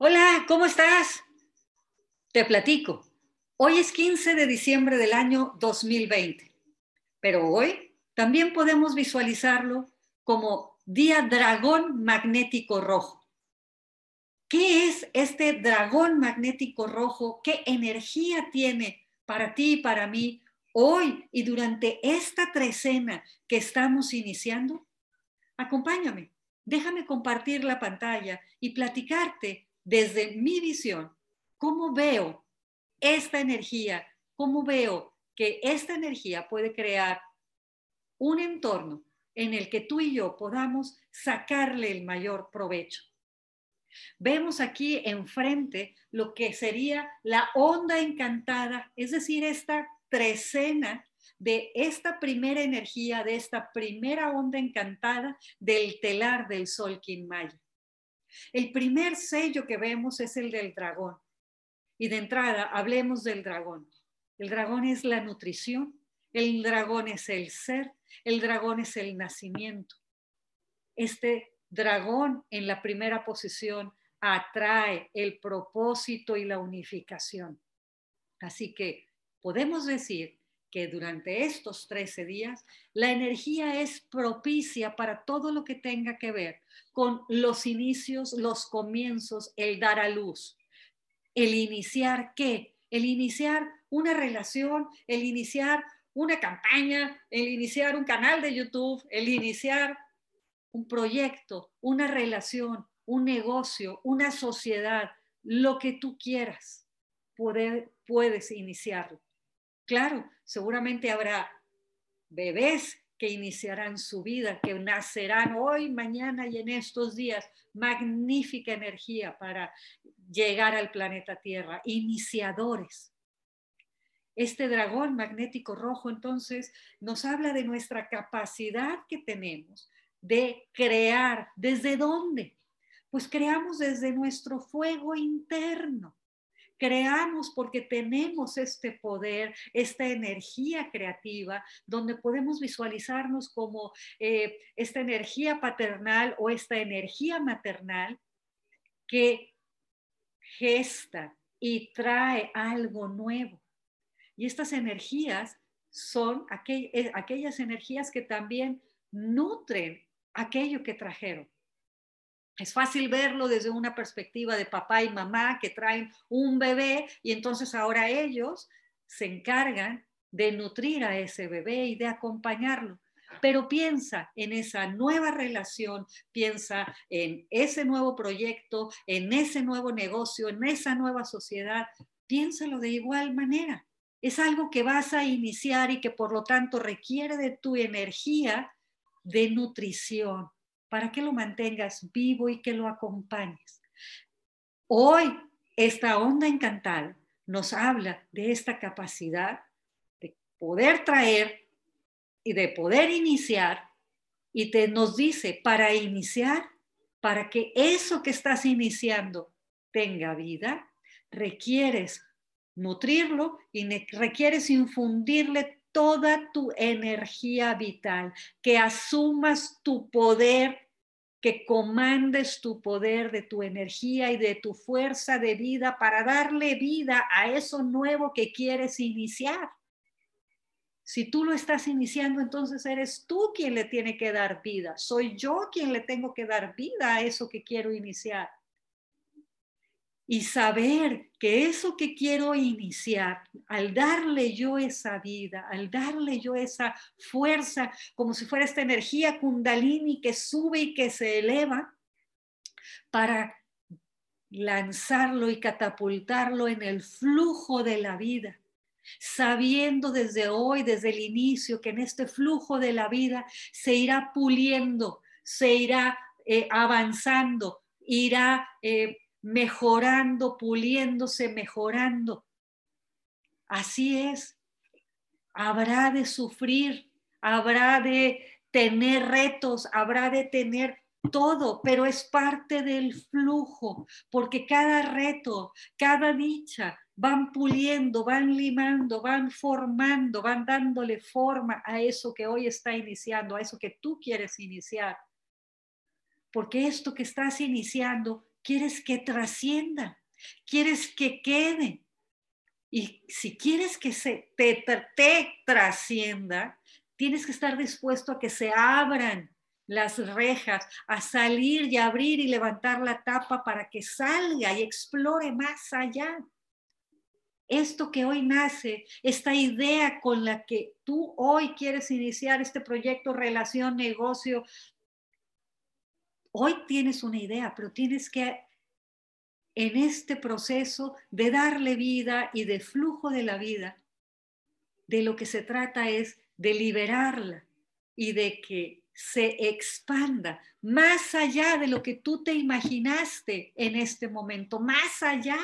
Hola, ¿cómo estás? Te platico. Hoy es 15 de diciembre del año 2020, pero hoy también podemos visualizarlo como Día Dragón Magnético Rojo. ¿Qué es este dragón magnético rojo? ¿Qué energía tiene para ti y para mí hoy y durante esta trecena que estamos iniciando? Acompáñame, déjame compartir la pantalla y platicarte desde mi visión, cómo veo esta energía, cómo veo que esta energía puede crear un entorno en el que tú y yo podamos sacarle el mayor provecho. Vemos aquí enfrente lo que sería la onda encantada, es decir, esta trecena de esta primera energía, de esta primera onda encantada del telar del sol Quinmaya. El primer sello que vemos es el del dragón. Y de entrada, hablemos del dragón. El dragón es la nutrición, el dragón es el ser, el dragón es el nacimiento. Este dragón en la primera posición atrae el propósito y la unificación. Así que podemos decir que durante estos 13 días la energía es propicia para todo lo que tenga que ver con los inicios, los comienzos, el dar a luz. El iniciar qué? El iniciar una relación, el iniciar una campaña, el iniciar un canal de YouTube, el iniciar un proyecto, una relación, un negocio, una sociedad, lo que tú quieras, puedes iniciarlo. Claro, seguramente habrá bebés que iniciarán su vida, que nacerán hoy, mañana y en estos días. Magnífica energía para llegar al planeta Tierra. Iniciadores. Este dragón magnético rojo entonces nos habla de nuestra capacidad que tenemos de crear. ¿Desde dónde? Pues creamos desde nuestro fuego interno creamos porque tenemos este poder, esta energía creativa, donde podemos visualizarnos como eh, esta energía paternal o esta energía maternal que gesta y trae algo nuevo. Y estas energías son eh, aquellas energías que también nutren aquello que trajeron. Es fácil verlo desde una perspectiva de papá y mamá que traen un bebé y entonces ahora ellos se encargan de nutrir a ese bebé y de acompañarlo. Pero piensa en esa nueva relación, piensa en ese nuevo proyecto, en ese nuevo negocio, en esa nueva sociedad. Piénsalo de igual manera. Es algo que vas a iniciar y que por lo tanto requiere de tu energía de nutrición, para que lo mantengas vivo y que lo acompañes. Hoy, esta onda encantada nos habla de esta capacidad de poder traer y de poder iniciar y te nos dice para iniciar, para que eso que estás iniciando tenga vida, requieres nutrirlo y requieres infundirle toda tu energía vital, que asumas tu poder, que comandes tu poder de tu energía y de tu fuerza de vida para darle vida a eso nuevo que quieres iniciar. Si tú lo estás iniciando, entonces eres tú quien le tiene que dar vida. Soy yo quien le tengo que dar vida a eso que quiero iniciar y saber que eso que quiero iniciar, al darle yo esa vida, al darle yo esa fuerza, como si fuera esta energía kundalini que sube y que se eleva, para lanzarlo y catapultarlo en el flujo de la vida, sabiendo desde hoy, desde el inicio, que en este flujo de la vida se irá puliendo, se irá eh, avanzando, irá... Eh, mejorando, puliéndose, mejorando. Así es. Habrá de sufrir, habrá de tener retos, habrá de tener todo, pero es parte del flujo, porque cada reto, cada dicha, van puliendo, van limando, van formando, van dándole forma a eso que hoy está iniciando, a eso que tú quieres iniciar. Porque esto que estás iniciando quieres que trascienda, quieres que quede. Y si quieres que se te, te trascienda, tienes que estar dispuesto a que se abran las rejas, a salir y abrir y levantar la tapa para que salga y explore más allá. Esto que hoy nace, esta idea con la que tú hoy quieres iniciar este proyecto, relación, negocio, hoy tienes una idea, pero tienes que en este proceso de darle vida y de flujo de la vida, de lo que se trata es de liberarla y de que se expanda más allá de lo que tú te imaginaste en este momento, más allá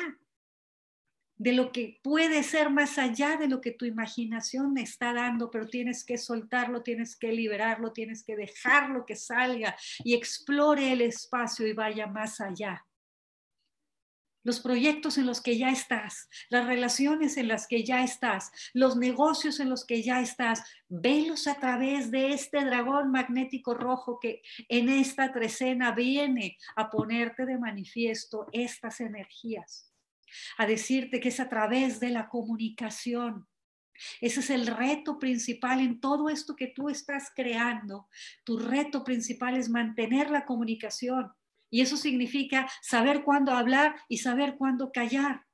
de lo que puede ser más allá de lo que tu imaginación está dando, pero tienes que soltarlo, tienes que liberarlo, tienes que dejarlo que salga y explore el espacio y vaya más allá. Los proyectos en los que ya estás, las relaciones en las que ya estás, los negocios en los que ya estás, velos a través de este dragón magnético rojo que en esta trecena viene a ponerte de manifiesto estas energías, a decirte que es a través de la comunicación. Ese es el reto principal en todo esto que tú estás creando. Tu reto principal es mantener la comunicación y eso significa saber cuándo hablar y saber cuándo callar.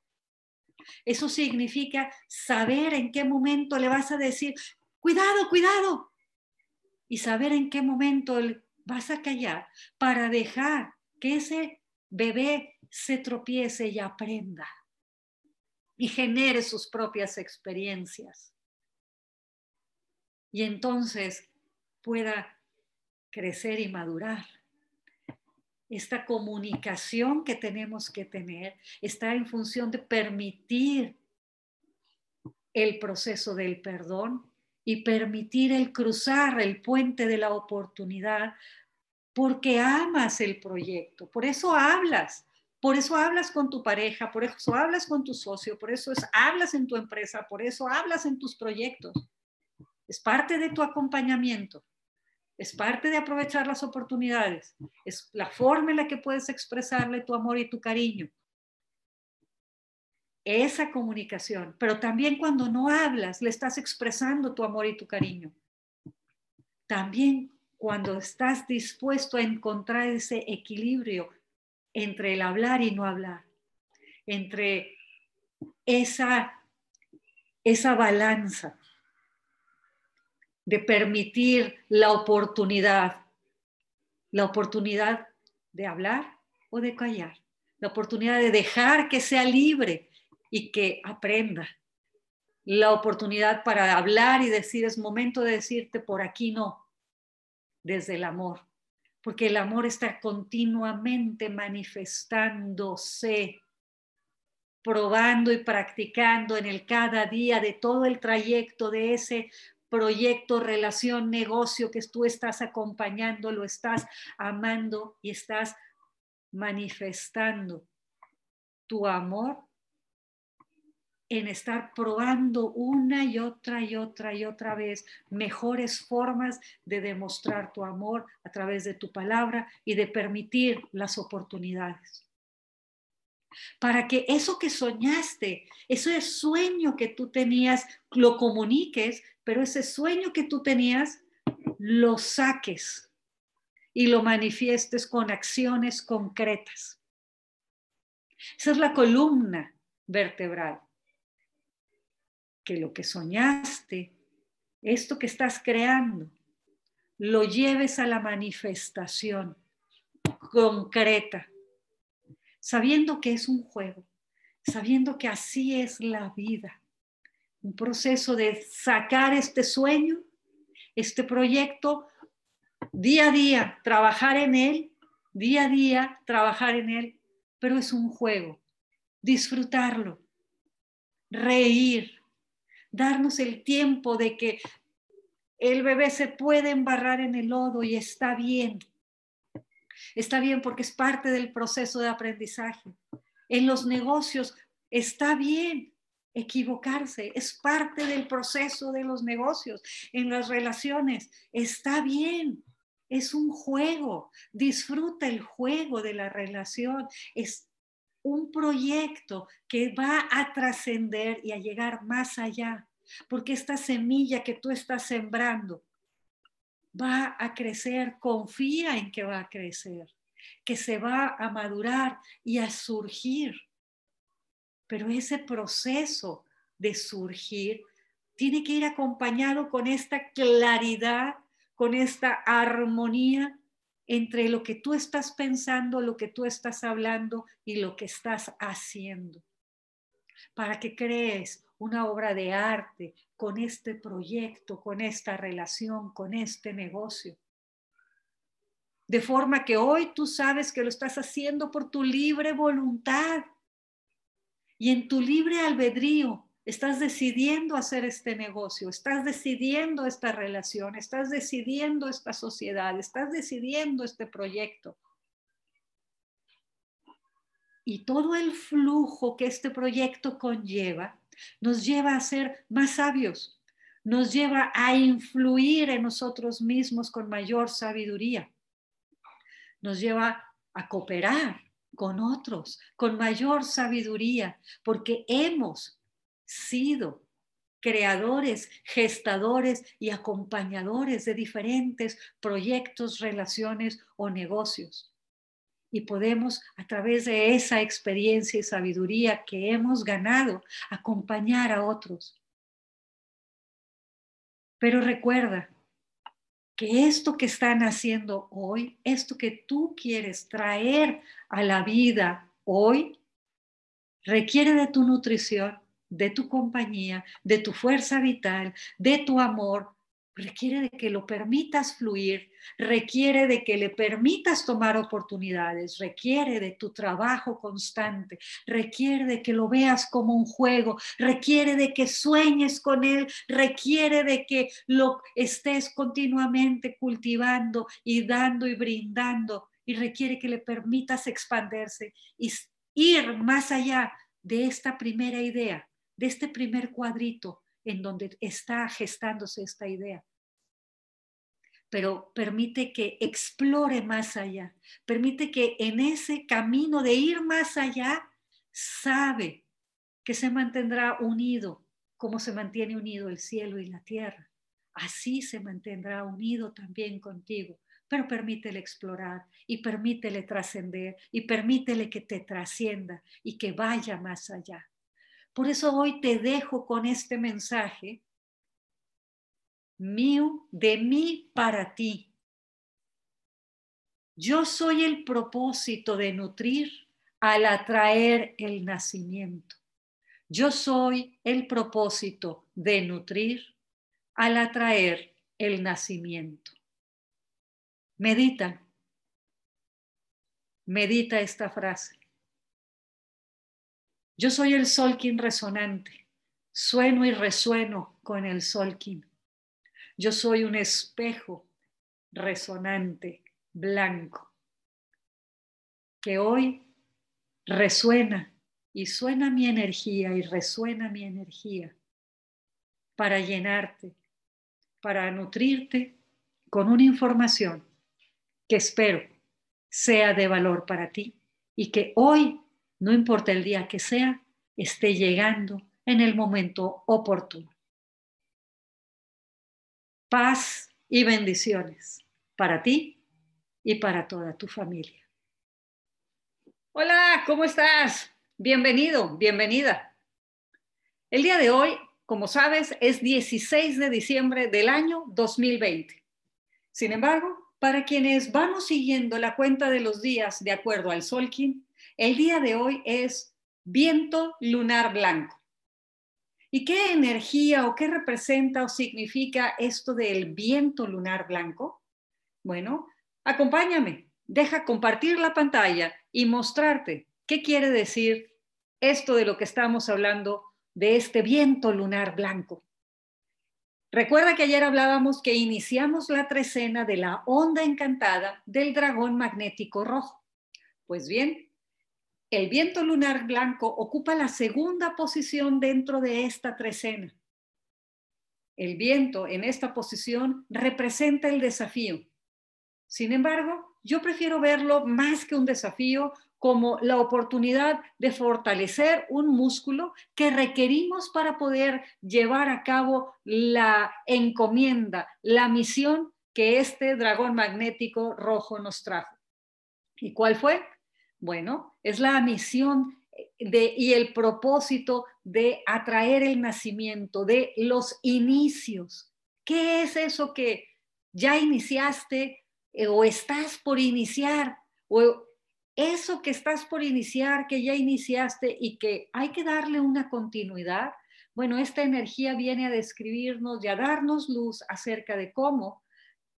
Eso significa saber en qué momento le vas a decir, cuidado, cuidado. Y saber en qué momento vas a callar para dejar que ese bebé se tropiece y aprenda y genere sus propias experiencias. Y entonces pueda crecer y madurar. Esta comunicación que tenemos que tener está en función de permitir el proceso del perdón y permitir el cruzar el puente de la oportunidad porque amas el proyecto, por eso hablas, por eso hablas con tu pareja, por eso hablas con tu socio, por eso hablas en tu empresa, por eso hablas en tus proyectos. Es parte de tu acompañamiento es parte de aprovechar las oportunidades, es la forma en la que puedes expresarle tu amor y tu cariño. Esa comunicación, pero también cuando no hablas, le estás expresando tu amor y tu cariño. También cuando estás dispuesto a encontrar ese equilibrio entre el hablar y no hablar, entre esa, esa balanza de permitir la oportunidad, la oportunidad de hablar o de callar, la oportunidad de dejar que sea libre y que aprenda, la oportunidad para hablar y decir, es momento de decirte por aquí no, desde el amor, porque el amor está continuamente manifestándose probando y practicando en el cada día de todo el trayecto de ese proyecto, relación, negocio que tú estás acompañando, lo estás amando y estás manifestando tu amor en estar probando una y otra y otra y otra vez mejores formas de demostrar tu amor a través de tu palabra y de permitir las oportunidades para que eso que soñaste, ese sueño que tú tenías, lo comuniques, pero ese sueño que tú tenías, lo saques y lo manifiestes con acciones concretas. Esa es la columna vertebral. Que lo que soñaste, esto que estás creando, lo lleves a la manifestación concreta sabiendo que es un juego, sabiendo que así es la vida. Un proceso de sacar este sueño, este proyecto, día a día, trabajar en él, día a día, trabajar en él, pero es un juego. Disfrutarlo, reír, darnos el tiempo de que el bebé se puede embarrar en el lodo y está bien Está bien porque es parte del proceso de aprendizaje. En los negocios está bien equivocarse, es parte del proceso de los negocios. En las relaciones está bien es un juego. Disfruta el juego de la relación. Es un proyecto que va a trascender y a llegar más allá. Porque esta semilla que tú estás sembrando va a crecer, confía en que va a crecer, que se va a madurar y a surgir. Pero ese proceso de surgir tiene que ir acompañado con esta claridad, con esta armonía entre lo que tú estás pensando, lo que tú estás hablando y lo que estás haciendo. Para que crees una obra de arte con este proyecto, con esta relación, con este negocio. De forma que hoy tú sabes que lo estás haciendo por tu libre voluntad y en tu libre albedrío Estás decidiendo hacer este negocio, estás decidiendo esta relación, estás decidiendo esta sociedad, estás decidiendo este proyecto. Y todo el flujo que este proyecto conlleva nos lleva a ser más sabios, nos lleva a influir en nosotros mismos con mayor sabiduría, nos lleva a cooperar con otros con mayor sabiduría, porque hemos sido creadores, gestadores y acompañadores de diferentes proyectos, relaciones o negocios. Y podemos, a través de esa experiencia y sabiduría que hemos ganado, acompañar a otros. Pero recuerda que esto que están haciendo hoy, esto que tú quieres traer a la vida hoy, requiere de tu nutrición, de tu compañía, de tu fuerza vital, de tu amor, requiere de que lo permitas fluir, requiere de que le permitas tomar oportunidades, requiere de tu trabajo constante, requiere de que lo veas como un juego, requiere de que sueñes con él, requiere de que lo estés continuamente cultivando y dando y brindando y requiere que le permitas expandirse y ir más allá de esta primera idea de este primer cuadrito en donde está gestándose esta idea. Pero permite que explore más allá, permite que en ese camino de ir más allá, sabe que se mantendrá unido como se mantiene unido el cielo y la tierra. Así se mantendrá unido también contigo, pero permítele explorar y permítele trascender y permítele que te trascienda y que vaya más allá. Por eso hoy te dejo con este mensaje mío, de mí para ti. Yo soy el propósito de nutrir al atraer el nacimiento. Yo soy el propósito de nutrir al atraer el nacimiento. Medita. Medita esta frase. Yo soy el Solkin resonante, sueno y resueno con el Solkin. Yo soy un espejo resonante, blanco, que hoy resuena y suena mi energía y resuena mi energía para llenarte, para nutrirte con una información que espero sea de valor para ti y que hoy no importa el día que sea, esté llegando en el momento oportuno. Paz y bendiciones para ti y para toda tu familia. Hola, ¿cómo estás? Bienvenido, bienvenida. El día de hoy, como sabes, es 16 de diciembre del año 2020. Sin embargo, para quienes vamos siguiendo la cuenta de los días de acuerdo al Solkin, el día de hoy es viento lunar blanco. ¿Y qué energía o qué representa o significa esto del viento lunar blanco? Bueno, acompáñame, deja compartir la pantalla y mostrarte qué quiere decir esto de lo que estamos hablando de este viento lunar blanco. Recuerda que ayer hablábamos que iniciamos la trecena de la onda encantada del dragón magnético rojo. Pues bien, el viento lunar blanco ocupa la segunda posición dentro de esta trecena. El viento en esta posición representa el desafío. Sin embargo, yo prefiero verlo más que un desafío como la oportunidad de fortalecer un músculo que requerimos para poder llevar a cabo la encomienda, la misión que este dragón magnético rojo nos trajo. ¿Y cuál fue? Bueno, es la misión de, y el propósito de atraer el nacimiento, de los inicios. ¿Qué es eso que ya iniciaste eh, o estás por iniciar? O eso que estás por iniciar, que ya iniciaste y que hay que darle una continuidad. Bueno, esta energía viene a describirnos y a darnos luz acerca de cómo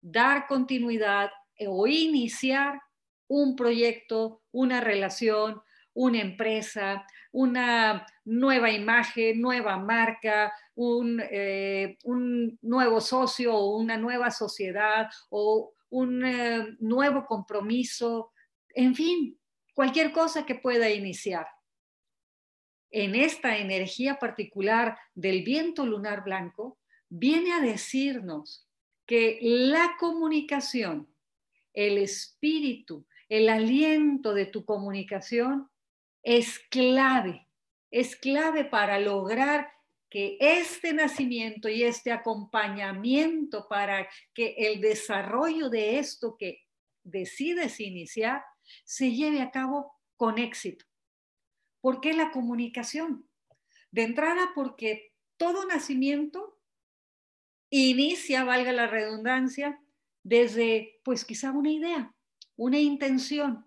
dar continuidad o iniciar un proyecto, una relación, una empresa, una nueva imagen, nueva marca, un, eh, nuevo socio o una nueva sociedad o un eh, nuevo compromiso, en fin, cualquier cosa que pueda iniciar. En esta energía particular del viento lunar blanco, viene a decirnos que la comunicación, el espíritu, el aliento de tu comunicación es clave, es clave para lograr que este nacimiento y este acompañamiento para que el desarrollo de esto que decides iniciar se lleve a cabo con éxito. ¿Por qué la comunicación? De entrada porque todo nacimiento inicia, valga la redundancia, desde pues quizá una idea, una intención.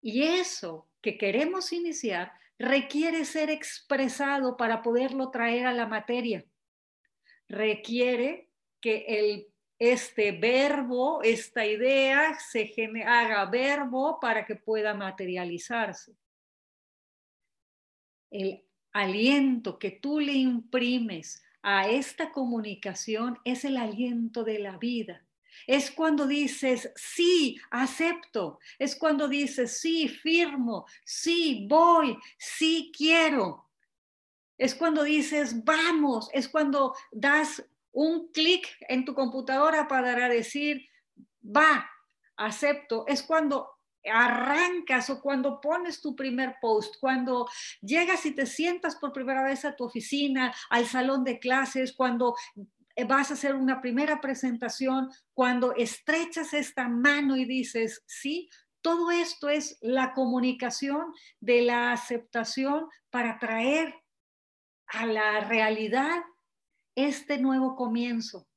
Y eso que queremos iniciar requiere ser expresado para poderlo traer a la materia. Requiere que el, este verbo, esta idea, se haga verbo para que pueda materializarse. El aliento que tú le imprimes a esta comunicación es el aliento de la vida es cuando dices, sí, acepto. Es cuando dices, sí, firmo, sí, voy, sí, quiero. Es cuando dices, vamos. Es cuando das un clic en tu computadora para decir, va, acepto. Es cuando arrancas o cuando pones tu primer post, cuando llegas y te sientas por primera vez a tu oficina, al salón de clases, cuando vas a hacer una primera presentación, cuando estrechas esta mano y dices, sí, todo esto es la comunicación de la aceptación para traer a la realidad este nuevo comienzo.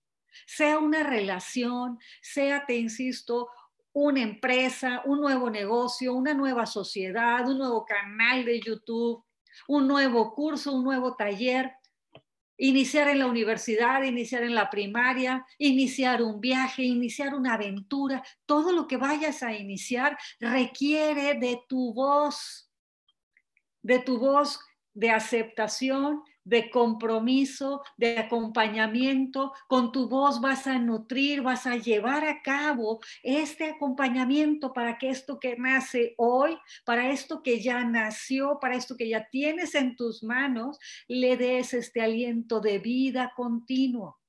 Sea una relación, sea, te insisto, una empresa, un nuevo negocio, una nueva sociedad, un nuevo canal de YouTube, un nuevo curso, un nuevo taller iniciar en la universidad, iniciar en la primaria, iniciar un viaje, iniciar una aventura, todo lo que vayas a iniciar requiere de tu voz, de tu voz de aceptación, de compromiso, de acompañamiento. Con tu voz vas a nutrir, vas a llevar a cabo este acompañamiento para que esto que nace hoy, para esto que ya nació, para esto que ya tienes en tus manos, le des este aliento de vida continuo.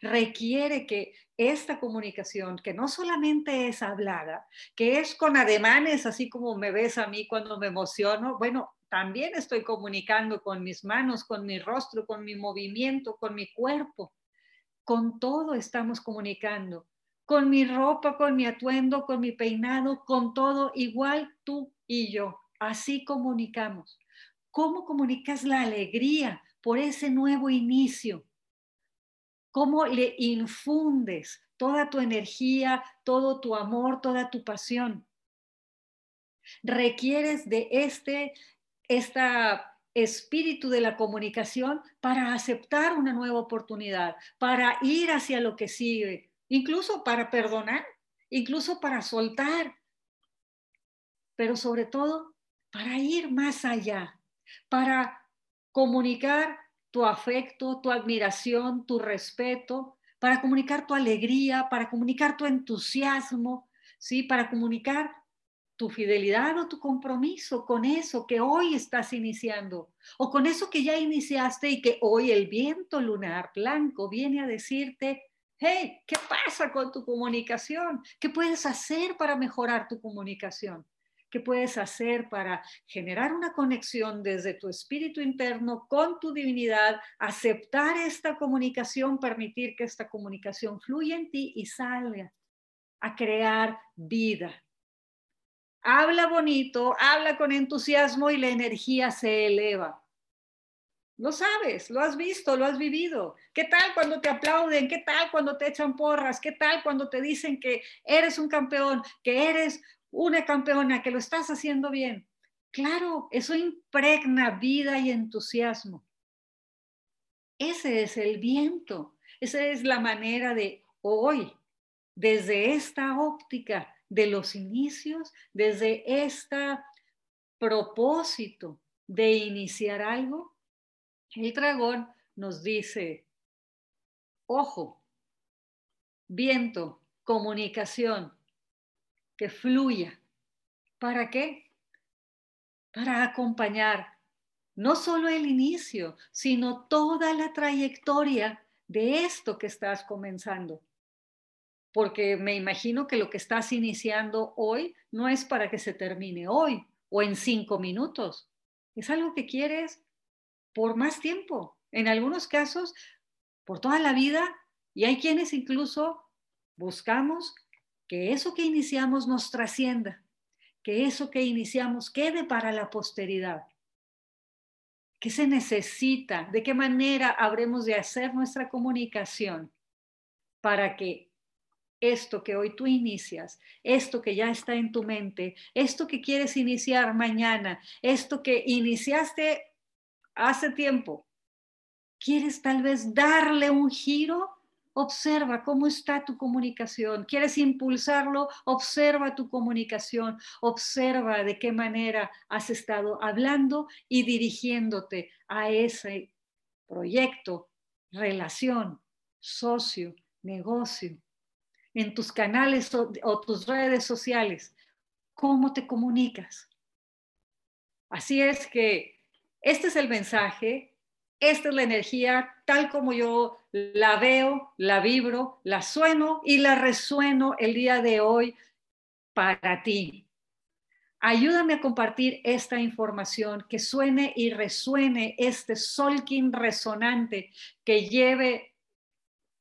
Requiere que esta comunicación, que no solamente es hablada, que es con ademanes, así como me ves a mí cuando me emociono, bueno, también estoy comunicando con mis manos, con mi rostro, con mi movimiento, con mi cuerpo. Con todo estamos comunicando. Con mi ropa, con mi atuendo, con mi peinado, con todo, igual tú y yo. Así comunicamos. ¿Cómo comunicas la alegría por ese nuevo inicio? ¿Cómo le infundes toda tu energía, todo tu amor, toda tu pasión? Requieres de este este espíritu de la comunicación para aceptar una nueva oportunidad, para ir hacia lo que sigue, incluso para perdonar, incluso para soltar, pero sobre todo para ir más allá, para comunicar tu afecto, tu admiración, tu respeto, para comunicar tu alegría, para comunicar tu entusiasmo, ¿sí? para comunicar tu fidelidad o tu compromiso con eso que hoy estás iniciando o con eso que ya iniciaste y que hoy el viento lunar blanco viene a decirte, Hey, ¿qué pasa con tu comunicación? ¿Qué puedes hacer para mejorar tu comunicación? ¿Qué puedes hacer para generar una conexión desde tu espíritu interno con tu divinidad, aceptar esta comunicación, permitir que esta comunicación fluya en ti y salga a crear vida? Habla bonito, habla con entusiasmo y la energía se eleva. Lo sabes, lo has visto, lo has vivido. ¿Qué tal cuando te aplauden? ¿Qué tal cuando te echan porras? ¿Qué tal cuando te dicen que eres un campeón, que eres una campeona, que lo estás haciendo bien? Claro, eso impregna vida y entusiasmo. Ese es el viento, esa es la manera de hoy, desde esta óptica de los inicios, desde este propósito de iniciar algo, el dragón nos dice, ojo, viento, comunicación, que fluya. ¿Para qué? Para acompañar no solo el inicio, sino toda la trayectoria de esto que estás comenzando. Porque me imagino que lo que estás iniciando hoy no es para que se termine hoy o en cinco minutos. Es algo que quieres por más tiempo, en algunos casos por toda la vida, y hay quienes incluso buscamos que eso que iniciamos nos trascienda, que eso que iniciamos quede para la posteridad. ¿Qué se necesita? ¿De qué manera habremos de hacer nuestra comunicación para que esto que hoy tú inicias, esto que ya está en tu mente, esto que quieres iniciar mañana, esto que iniciaste hace tiempo, ¿quieres tal vez darle un giro? Observa cómo está tu comunicación. ¿Quieres impulsarlo? Observa tu comunicación. Observa de qué manera has estado hablando y dirigiéndote a ese proyecto, relación, socio, negocio, en tus canales o, tus redes sociales. ¿Cómo te comunicas? Así es que este es el mensaje, esta es la energía tal como yo la veo, la vibro, la sueno y la resueno el día de hoy para ti. Ayúdame a compartir esta información, que suene y resuene este solking resonante, que lleve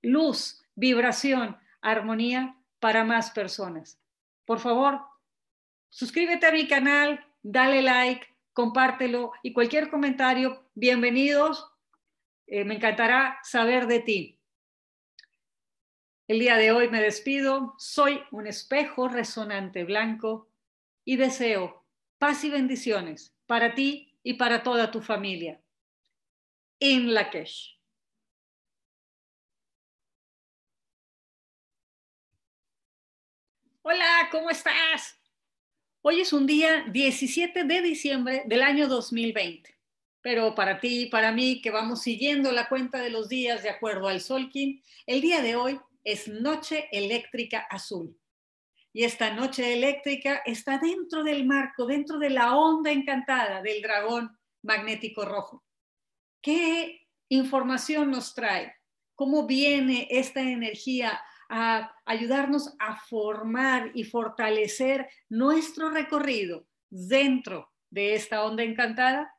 luz, vibración, armonía para más personas. Por favor, suscríbete a mi canal, dale like, compártelo y cualquier comentario, bienvenidos. Eh, me encantará saber de ti. El día de hoy me despido. Soy un espejo resonante blanco y deseo paz y bendiciones para ti y para toda tu familia. In Lakesh. Hola, ¿cómo estás? Hoy es un día 17 de diciembre del año 2020, pero para ti y para mí que vamos siguiendo la cuenta de los días de acuerdo al Solkin, el día de hoy es Noche Eléctrica Azul. Y esta noche eléctrica está dentro del marco, dentro de la onda encantada del dragón magnético rojo. ¿Qué información nos trae? ¿Cómo viene esta energía a ayudarnos a formar y fortalecer nuestro recorrido dentro de esta onda encantada?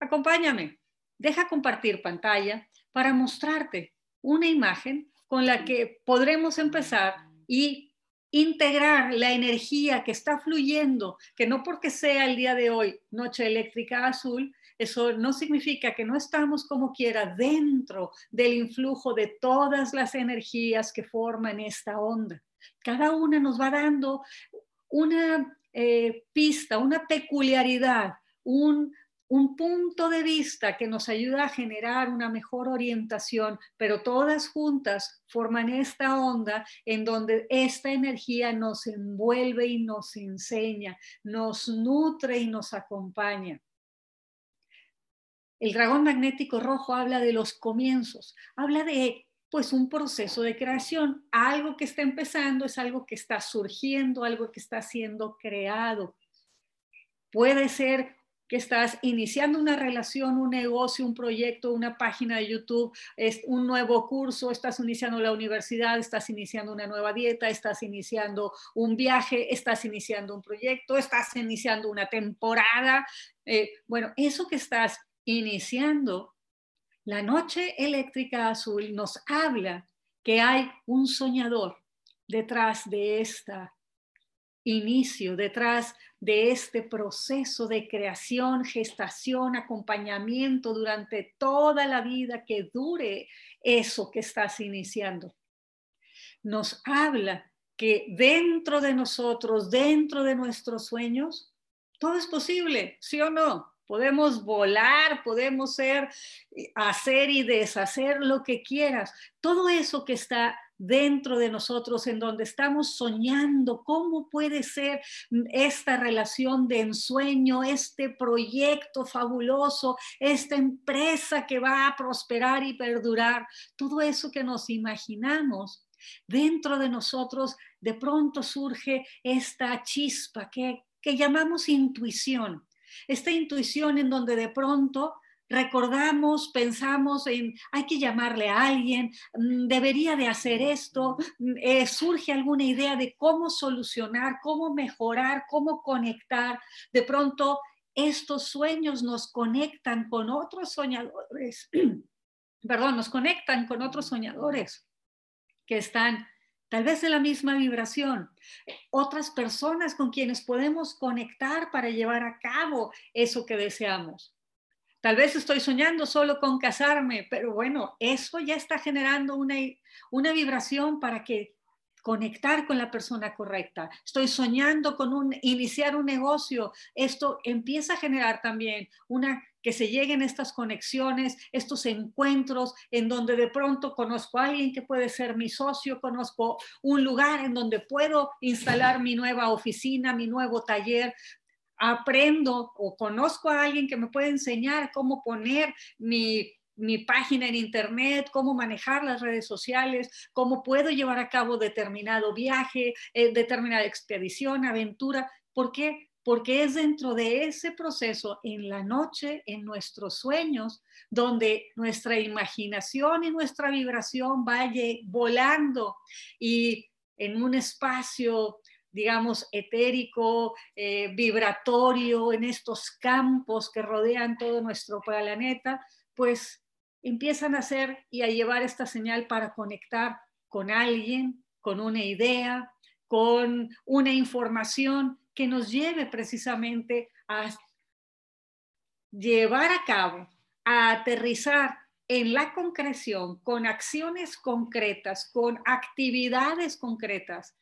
Acompáñame, deja compartir pantalla para mostrarte una imagen con la que podremos empezar y integrar la energía que está fluyendo, que no porque sea el día de hoy noche eléctrica azul, eso no significa que no estamos como quiera dentro del influjo de todas las energías que forman esta onda. Cada una nos va dando una eh, pista, una peculiaridad, un, un punto de vista que nos ayuda a generar una mejor orientación, pero todas juntas forman esta onda en donde esta energía nos envuelve y nos enseña, nos nutre y nos acompaña. El dragón magnético rojo habla de los comienzos, habla de pues un proceso de creación, algo que está empezando es algo que está surgiendo, algo que está siendo creado. Puede ser que estás iniciando una relación, un negocio, un proyecto, una página de YouTube, es un nuevo curso, estás iniciando la universidad, estás iniciando una nueva dieta, estás iniciando un viaje, estás iniciando un proyecto, estás iniciando una temporada. Eh, bueno, eso que estás iniciando, la noche eléctrica azul nos habla que hay un soñador detrás de esta inicio, detrás de este proceso de creación, gestación, acompañamiento durante toda la vida que dure eso que estás iniciando. Nos habla que dentro de nosotros, dentro de nuestros sueños, todo es posible, ¿sí o no? Podemos volar, podemos ser, hacer y deshacer lo que quieras. Todo eso que está dentro de nosotros en donde estamos soñando cómo puede ser esta relación de ensueño, este proyecto fabuloso, esta empresa que va a prosperar y perdurar, todo eso que nos imaginamos. Dentro de nosotros de pronto surge esta chispa que, que llamamos intuición, esta intuición en donde de pronto recordamos, pensamos en, hay que llamarle a alguien, mm, debería de hacer esto, mm, eh, surge alguna idea de cómo solucionar, cómo mejorar, cómo conectar. De pronto, estos sueños nos conectan con otros soñadores, perdón, nos conectan con otros soñadores que están tal vez en la misma vibración, otras personas con quienes podemos conectar para llevar a cabo eso que deseamos. Tal vez estoy soñando solo con casarme, pero bueno, eso ya está generando una, una vibración para que conectar con la persona correcta. Estoy soñando con un, iniciar un negocio. Esto empieza a generar también una que se lleguen estas conexiones, estos encuentros en donde de pronto conozco a alguien que puede ser mi socio, conozco un lugar en donde puedo instalar mi nueva oficina, mi nuevo taller, aprendo o conozco a alguien que me puede enseñar cómo poner mi, página en internet, cómo manejar las redes sociales, cómo puedo llevar a cabo determinado viaje, eh, determinada expedición, aventura. ¿Por qué? Porque es dentro de ese proceso, en la noche, en nuestros sueños, donde nuestra imaginación y nuestra vibración vaya volando y en un espacio digamos, etérico, eh, vibratorio en estos campos que rodean todo nuestro planeta, pues empiezan a hacer y a llevar esta señal para conectar con alguien, con una idea, con una información que nos lleve precisamente a llevar a cabo, a aterrizar en la concreción, con acciones concretas, con actividades concretas,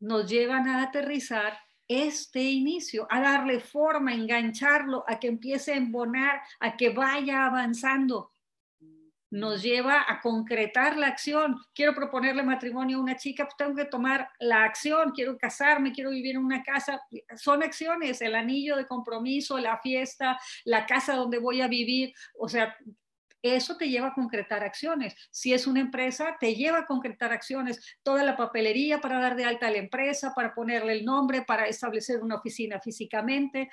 nos llevan a aterrizar este inicio, a darle forma, a engancharlo, a que empiece a embonar, a que vaya avanzando. Nos lleva a concretar la acción. Quiero proponerle matrimonio a una chica, pues tengo que tomar la acción. Quiero casarme, quiero vivir en una casa. Son acciones, el anillo de compromiso, la fiesta, la casa donde voy a vivir. O sea, eso te lleva a concretar acciones. Si es una empresa, te lleva a concretar acciones. Toda la papelería para dar de alta a la empresa, para ponerle el nombre, para establecer una oficina físicamente.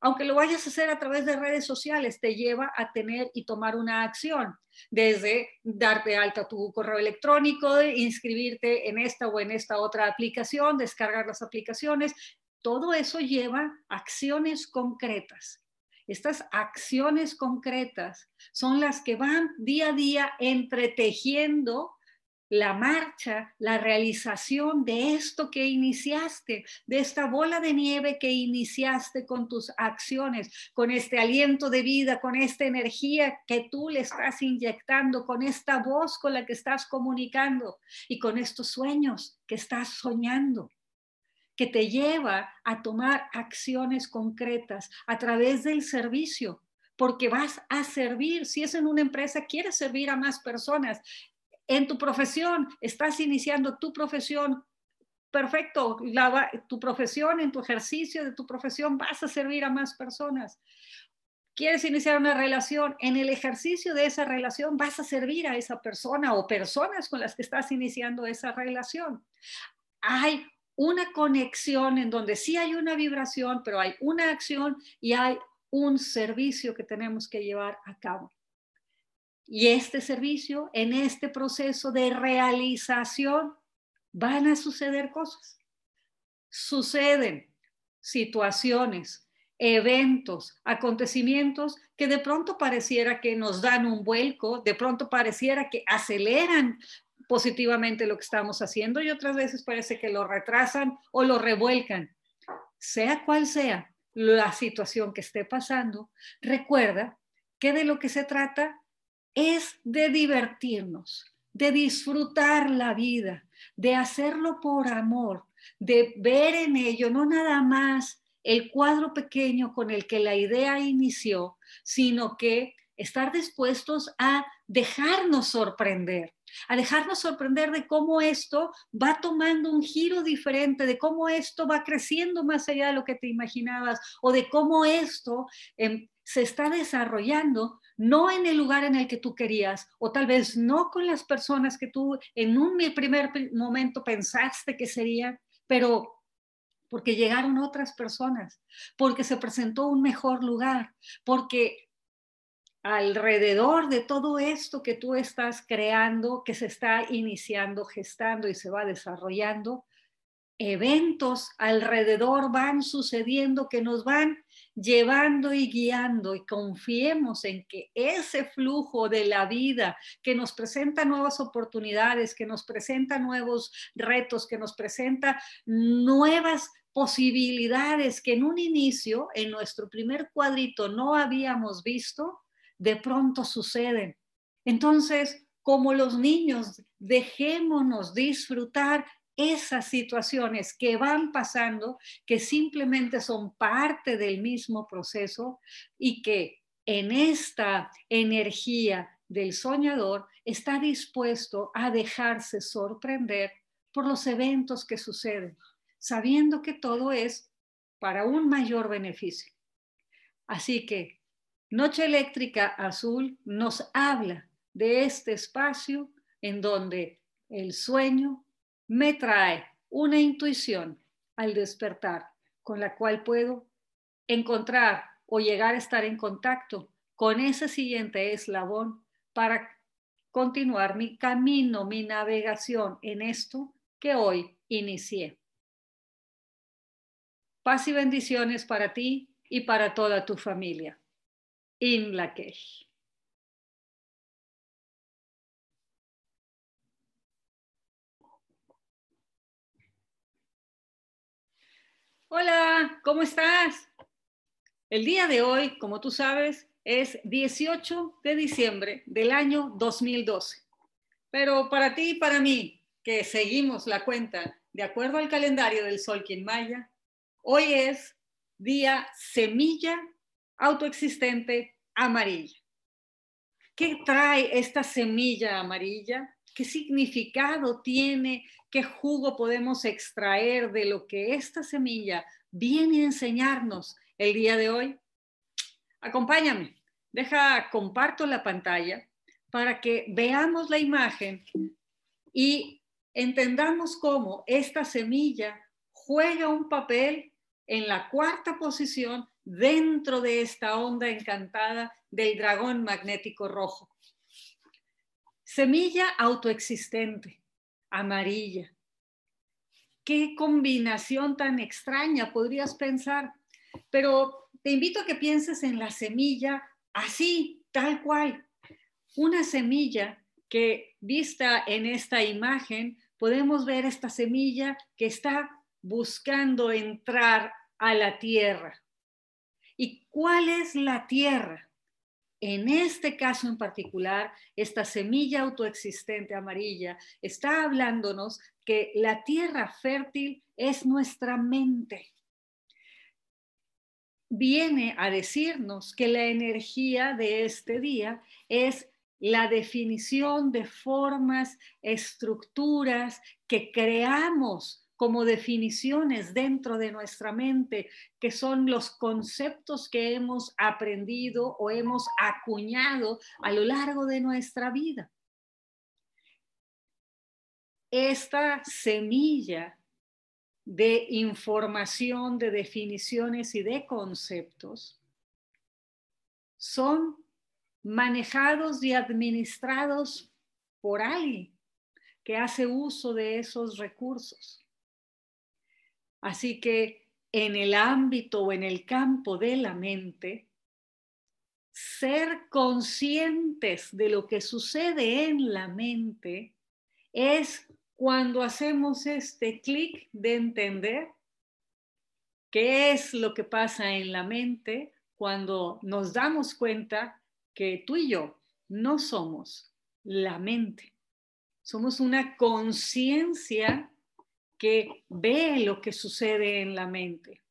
Aunque lo vayas a hacer a través de redes sociales, te lleva a tener y tomar una acción, desde dar de alta tu correo electrónico, inscribirte en esta o en esta otra aplicación, descargar las aplicaciones. Todo eso lleva acciones concretas estas acciones concretas son las que van día a día entretejiendo la marcha, la realización de esto que iniciaste, de esta bola de nieve que iniciaste con tus acciones, con este aliento de vida, con esta energía que tú le estás inyectando, con esta voz con la que estás comunicando y con estos sueños que estás soñando que te lleva a tomar acciones concretas a través del servicio, porque vas a servir. Si es en una empresa, quieres servir a más personas. En tu profesión, estás iniciando tu profesión. Perfecto, tu profesión, en tu ejercicio de tu profesión, vas a servir a más personas quieres iniciar una relación, en el ejercicio de esa relación vas a servir a esa persona o personas con las que estás iniciando esa relación. Hay una conexión en donde sí hay una vibración, pero hay una acción y hay un servicio que tenemos que llevar a cabo. Y este servicio, en este proceso de realización, van a suceder cosas. Suceden situaciones, eventos, acontecimientos que de pronto pareciera que nos dan un vuelco, de pronto pareciera que aceleran positivamente lo que estamos haciendo y otras veces parece que lo retrasan o lo revuelcan. Sea cual sea la situación que esté pasando, recuerda que de lo que se trata es de divertirnos, de disfrutar la vida, de hacerlo por amor, de ver en ello no nada más el cuadro pequeño con el que la idea inició, sino que estar dispuestos a dejarnos sorprender, a dejarnos sorprender de cómo esto va tomando un giro diferente, de cómo esto va creciendo más allá de lo que te imaginabas o de cómo esto em, se está desarrollando no en el lugar en el que tú querías o tal vez no con las personas que tú en un primer momento pensaste que serían, pero porque llegaron otras personas, porque se presentó un mejor lugar, porque alrededor de todo esto que tú estás creando, que se está iniciando, gestando y se va desarrollando, eventos alrededor van sucediendo que nos van llevando y guiando y confiemos en que ese flujo de la vida que nos presenta nuevas oportunidades, que nos presenta nuevos retos, que nos presenta nuevas posibilidades que en un inicio, en nuestro primer cuadrito, no habíamos visto, de pronto suceden. Entonces, como los niños, dejémonos disfrutar esas situaciones que van pasando, que simplemente son parte del mismo proceso y que en esta energía del soñador está dispuesto a dejarse sorprender por los eventos que suceden, sabiendo que todo es para un mayor beneficio. Así que Noche Eléctrica Azul nos habla de este espacio en donde el sueño me trae una intuición al despertar con la cual puedo encontrar o llegar a estar en contacto con ese siguiente eslabón para continuar mi camino, mi navegación en esto que hoy inicié. Paz y bendiciones para ti y para toda tu familia. In. Hola, ¿cómo estás? El día de hoy, como tú sabes, es 18 de diciembre del año 2012. Pero para ti y para mí, que seguimos la cuenta de acuerdo al calendario del Sol Quien Maya, hoy es día semilla autoexistente amarilla. ¿Qué trae esta semilla amarilla? ¿Qué significado tiene? ¿Qué jugo podemos extraer de lo que esta semilla viene a enseñarnos el día de hoy? Acompáñame, deja, comparto la pantalla para que veamos la imagen y entendamos cómo esta semilla juega un papel en la cuarta posición dentro de esta onda encantada del dragón magnético rojo. Semilla autoexistente, amarilla. Qué combinación tan extraña podrías pensar, pero te invito a que pienses en la semilla así, tal cual. Una semilla que vista en esta imagen, podemos ver esta semilla que está buscando entrar a la tierra. ¿Y cuál es la tierra? En este caso en particular, esta semilla autoexistente amarilla está hablándonos que la tierra fértil es nuestra mente. Viene a decirnos que la energía de este día es la definición de formas, estructuras que creamos como definiciones dentro de nuestra mente, que son los conceptos que hemos aprendido o hemos acuñado a lo largo de nuestra vida. Esta semilla de información, de definiciones y de conceptos son manejados y administrados por alguien que hace uso de esos recursos. Así que en el ámbito o en el campo de la mente, ser conscientes de lo que sucede en la mente es cuando hacemos este clic de entender qué es lo que pasa en la mente cuando nos damos cuenta que tú y yo no somos la mente. Somos una conciencia que ve lo que sucede en la mente.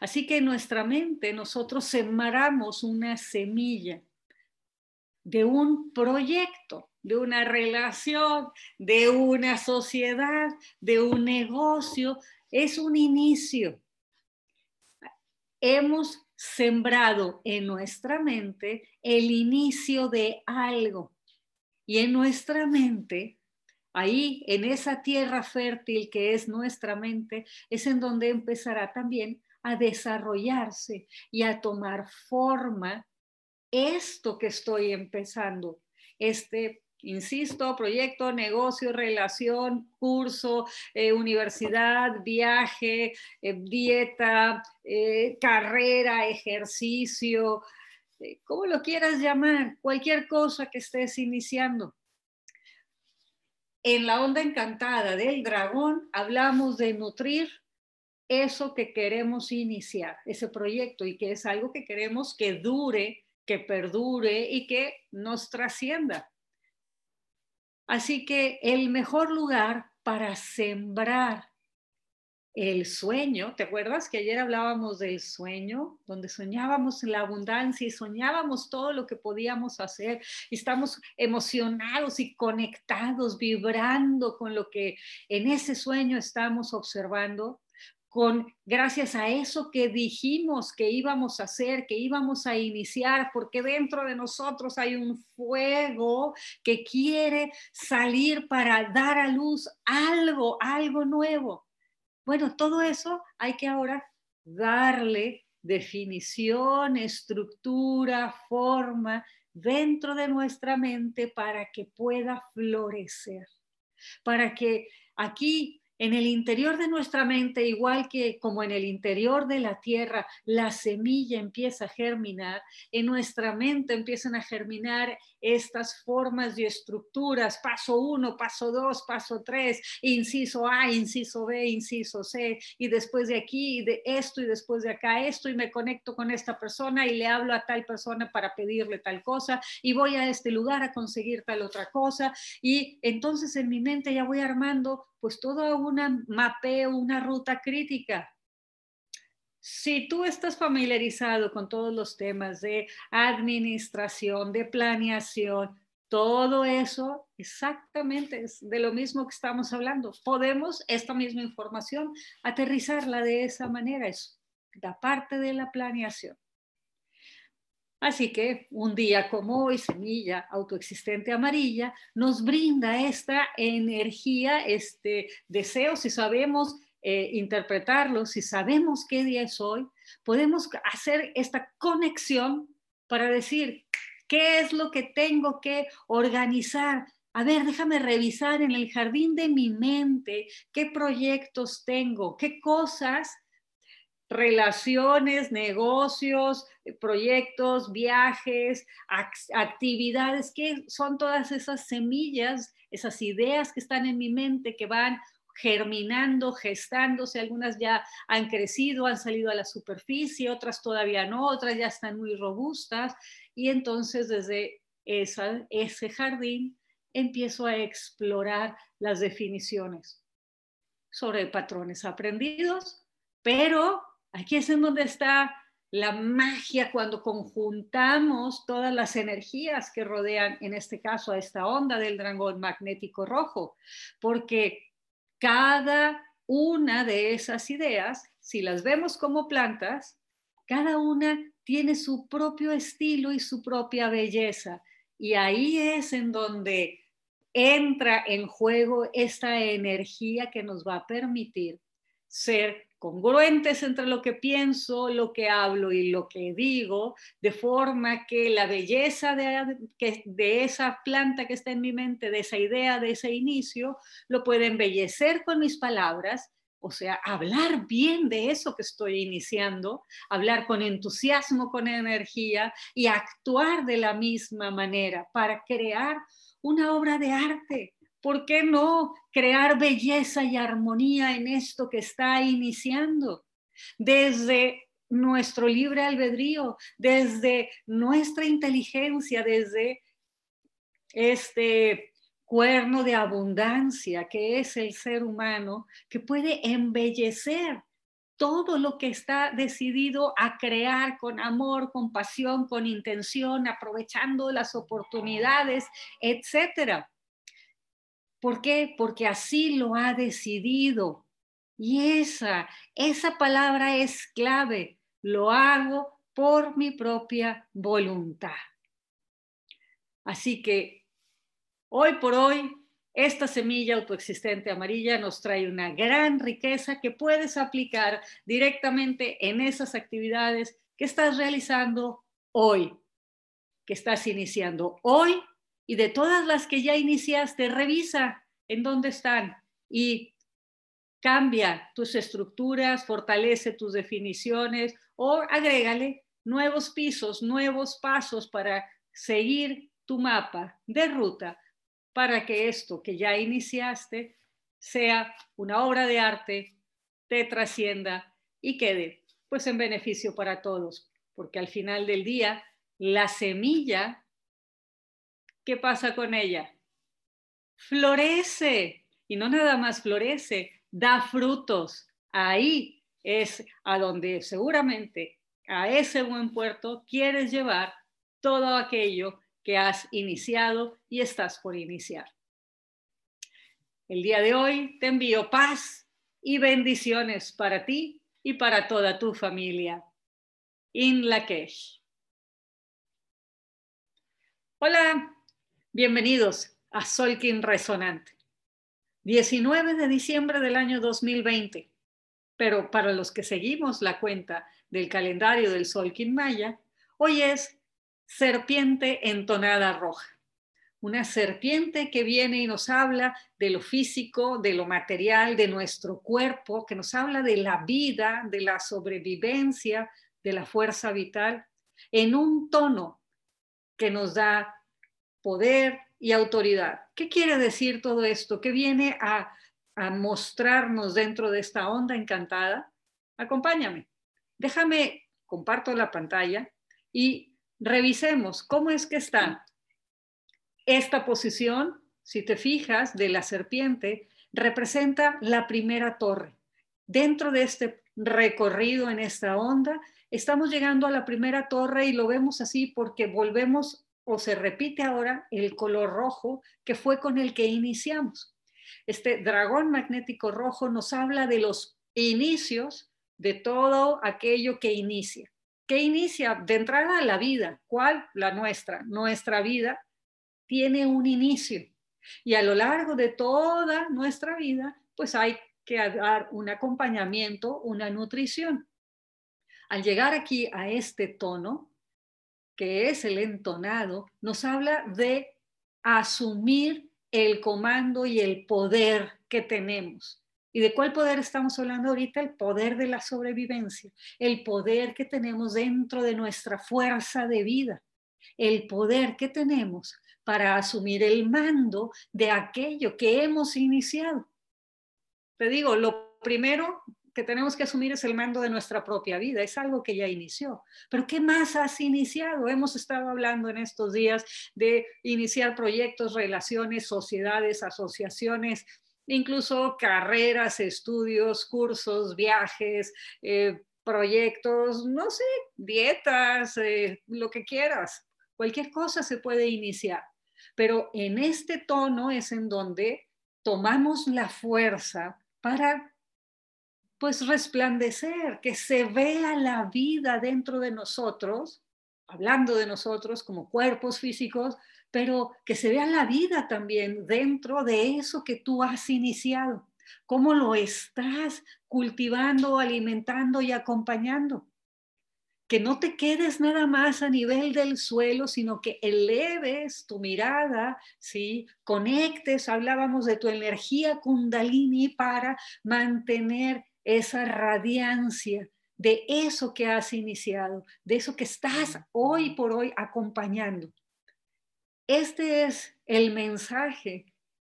Así que en nuestra mente nosotros sembramos una semilla de un proyecto, de una relación, de una sociedad, de un negocio. Es un inicio. Hemos sembrado en nuestra mente el inicio de algo. Y en nuestra mente, ahí, en esa tierra fértil que es nuestra mente, es en donde empezará también a desarrollarse y a tomar forma esto que estoy empezando, este insisto, proyecto, negocio, relación, curso, eh, universidad, viaje, eh, dieta, eh, carrera, ejercicio, como lo quieras llamar, cualquier cosa que estés iniciando. En la onda encantada del dragón hablamos de nutrir eso que queremos iniciar, ese proyecto, y que es algo que queremos que dure, que perdure y que nos trascienda. Así que el mejor lugar para sembrar el sueño, ¿te acuerdas que ayer hablábamos del sueño, donde soñábamos en la abundancia y soñábamos todo lo que podíamos hacer y estamos emocionados y conectados, vibrando con lo que en ese sueño estamos observando? con gracias a eso que dijimos que íbamos a hacer, que íbamos a iniciar, porque dentro de nosotros hay un fuego que quiere salir para dar a luz algo, algo nuevo. Bueno, todo eso hay que ahora darle definición, estructura, forma dentro de nuestra mente para que pueda florecer, para que aquí en el interior de nuestra mente, igual que como en el interior de la tierra, la semilla empieza a germinar, en nuestra mente empiezan a germinar estas formas y estructuras, paso uno, paso dos, paso tres, inciso A, inciso B, inciso C, y después de aquí, de esto, y después de acá esto, y me conecto con esta persona y le hablo a tal persona para pedirle tal cosa, y voy a este lugar a conseguir tal otra cosa, y entonces en mi mente ya voy armando pues toda una mapeo, una ruta crítica. Si tú estás familiarizado con todos los temas de administración, de planeación, todo eso exactamente es de lo mismo que estamos hablando. Podemos esta misma información aterrizarla de esa manera, es la parte de la planeación. Así que un día como hoy, Semilla Autoexistente Amarilla nos brinda esta energía, este deseo, si sabemos eh, interpretarlo, si sabemos qué día es hoy, podemos hacer esta conexión para decir qué es lo que tengo que organizar. A ver, déjame revisar en el jardín de mi mente qué proyectos tengo, qué cosas relaciones, negocios, proyectos, viajes, actividades, que son todas esas semillas, esas ideas que están en mi mente que van germinando, gestándose, algunas ya han crecido, han salido a la superficie, otras todavía no, otras ya están muy robustas. Y entonces desde ese jardín empiezo a explorar las definiciones sobre patrones aprendidos, pero Aquí es en donde está la magia cuando conjuntamos todas las energías que rodean, en este caso, a esta onda del dragón magnético rojo, porque cada una de esas ideas, si las vemos como plantas, cada una tiene su propio estilo y su propia belleza. Y ahí es en donde entra en juego esta energía que nos va a permitir ser congruentes entre lo que pienso, lo que hablo y lo que digo, de forma que la belleza de, esa planta que está en mi mente, de esa idea, de ese inicio, lo puedo embellecer con mis palabras, o sea, hablar bien de eso que estoy iniciando, hablar con entusiasmo, con energía y actuar de la misma manera para crear una obra de arte ¿Por qué no crear belleza y armonía en esto que está iniciando? Desde nuestro libre albedrío, desde nuestra inteligencia, desde este cuerno de abundancia que es el ser humano, que puede embellecer todo lo que está decidido a crear con amor, con pasión, con intención, aprovechando las oportunidades, etcétera. ¿Por qué? Porque así lo ha decidido. Y esa, esa palabra es clave. Lo hago por mi propia voluntad. Así que hoy por hoy, esta semilla autoexistente amarilla nos trae una gran riqueza que puedes aplicar directamente en esas actividades que estás realizando hoy, que estás iniciando hoy y de todas las que ya iniciaste, revisa en dónde están y cambia tus estructuras, fortalece tus definiciones o agrégale nuevos pisos, nuevos pasos para seguir tu mapa de ruta para que esto que ya iniciaste sea una obra de arte, te trascienda y quede pues en beneficio para todos, porque al final del día la semilla ¿qué pasa con ella? Florece y no nada más florece, da frutos. Ahí es a donde seguramente a ese buen puerto quieres llevar todo aquello que has iniciado y estás por iniciar. El día de hoy te envío paz y bendiciones para ti y para toda tu familia. In Lakesh. Hola, Bienvenidos a Solkin Resonante. 19 de diciembre del año 2020. Pero para los que seguimos la cuenta del calendario del Solkin Maya, hoy es serpiente entonada roja. Una serpiente que viene y nos habla de lo físico, de lo material, de nuestro cuerpo, que nos habla de la vida, de la sobrevivencia, de la fuerza vital, en un tono que nos da poder y autoridad. ¿Qué quiere decir todo esto? ¿Qué viene a, mostrarnos dentro de esta onda encantada? Acompáñame. Déjame, comparto la pantalla y revisemos cómo es que está esta posición, si te fijas, de la serpiente, representa la primera torre. Dentro de este recorrido en esta onda, estamos llegando a la primera torre y lo vemos así porque volvemos o se repite ahora el color rojo que fue con el que iniciamos. Este dragón magnético rojo nos habla de los inicios de todo aquello que inicia. ¿Qué inicia? De entrada la vida. ¿Cuál? La nuestra. Nuestra vida tiene un inicio. Y a lo largo de toda nuestra vida, pues hay que dar un acompañamiento, una nutrición. Al llegar aquí a este tono, que es el entonado, nos habla de asumir el comando y el poder que tenemos. ¿Y de cuál poder estamos hablando ahorita? El poder de la sobrevivencia, el poder que tenemos dentro de nuestra fuerza de vida, el poder que tenemos para asumir el mando de aquello que hemos iniciado. Te digo, lo primero que tenemos que asumir es el mando de nuestra propia vida, es algo que ya inició. Pero ¿qué más has iniciado? Hemos estado hablando en estos días de iniciar proyectos, relaciones, sociedades, asociaciones, incluso carreras, estudios, cursos, viajes, eh, proyectos, no sé, dietas, eh, lo que quieras. Cualquier cosa se puede iniciar. Pero en este tono es en donde tomamos la fuerza para pues resplandecer, que se vea la vida dentro de nosotros, hablando de nosotros como cuerpos físicos, pero que se vea la vida también dentro de eso que tú has iniciado. ¿Cómo lo estás cultivando, alimentando y acompañando? Que no te quedes nada más a nivel del suelo, sino que eleves tu mirada, ¿sí? Conectes, hablábamos de tu energía kundalini para mantener esa radiancia de eso que has iniciado, de eso que estás hoy por hoy acompañando. Este es el mensaje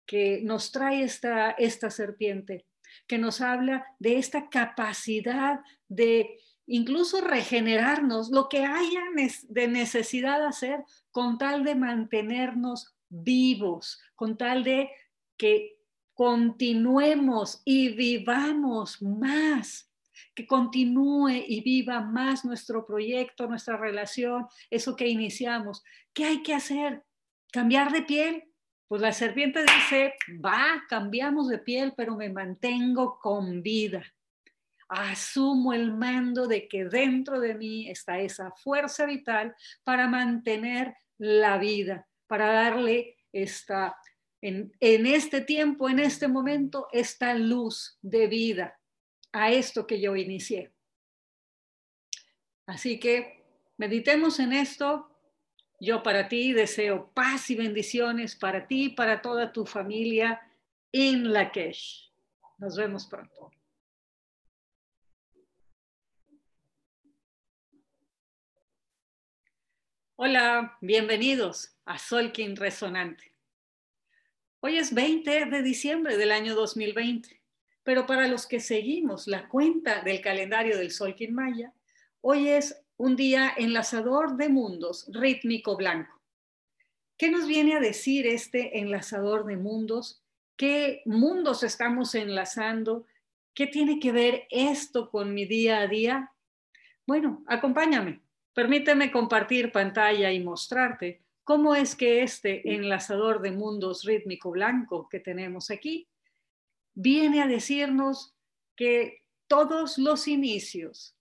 que nos trae esta, esta serpiente, que nos habla de esta capacidad de incluso regenerarnos, lo que haya de necesidad hacer con tal de mantenernos vivos, con tal de que continuemos y vivamos más, que continúe y viva más nuestro proyecto, nuestra relación, eso que iniciamos. ¿Qué hay que hacer? ¿Cambiar de piel? Pues la serpiente dice, va, cambiamos de piel, pero me mantengo con vida. Asumo el mando de que dentro de mí está esa fuerza vital para mantener la vida, para darle esta, en, este tiempo, en este momento, esta luz de vida a esto que yo inicié. Así que meditemos en esto, yo para ti deseo paz y bendiciones para ti y para toda tu familia en Lakesh. Nos vemos pronto. Hola, bienvenidos a Solkin Resonante. Hoy es 20 de diciembre del año 2020, pero para los que seguimos la cuenta del calendario del Solkin Maya, hoy es un día enlazador de mundos, rítmico blanco. ¿Qué nos viene a decir este enlazador de mundos? ¿Qué mundos estamos enlazando? ¿Qué tiene que ver esto con mi día a día? Bueno, acompáñame. Permíteme compartir pantalla y mostrarte cómo es que este enlazador de mundos rítmico blanco que tenemos aquí viene a decirnos que todos los inicios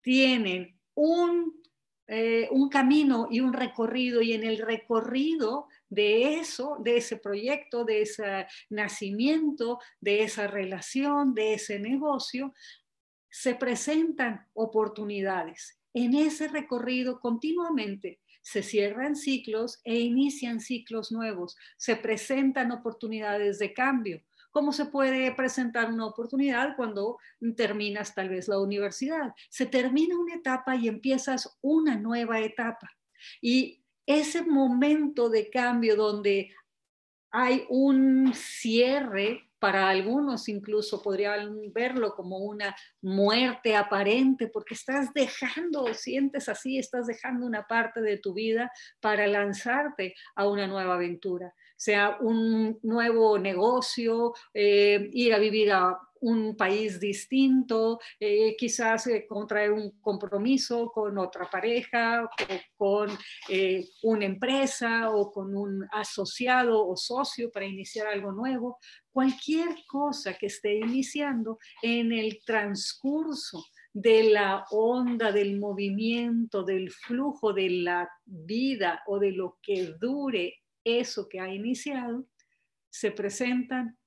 tienen un, eh, un camino y un recorrido y en el recorrido de eso, de ese proyecto, de ese nacimiento, de esa relación, de ese negocio, se presentan oportunidades. En ese recorrido continuamente se cierran ciclos e inician ciclos nuevos, se presentan oportunidades de cambio. ¿Cómo se puede presentar una oportunidad cuando terminas tal vez la universidad? Se termina una etapa y empiezas una nueva etapa. Y ese momento de cambio donde hay un cierre, para algunos incluso podrían verlo como una muerte aparente, porque estás dejando, sientes así, estás dejando una parte de tu vida para lanzarte a una nueva aventura sea un nuevo negocio, eh, ir a vivir a un país distinto, eh, quizás eh, contraer un compromiso con otra pareja con una empresa o con un asociado o socio para iniciar algo nuevo. Cualquier cosa que esté iniciando en el transcurso de la onda, del movimiento, del flujo de la vida o de lo que dure eso que ha iniciado, se presentan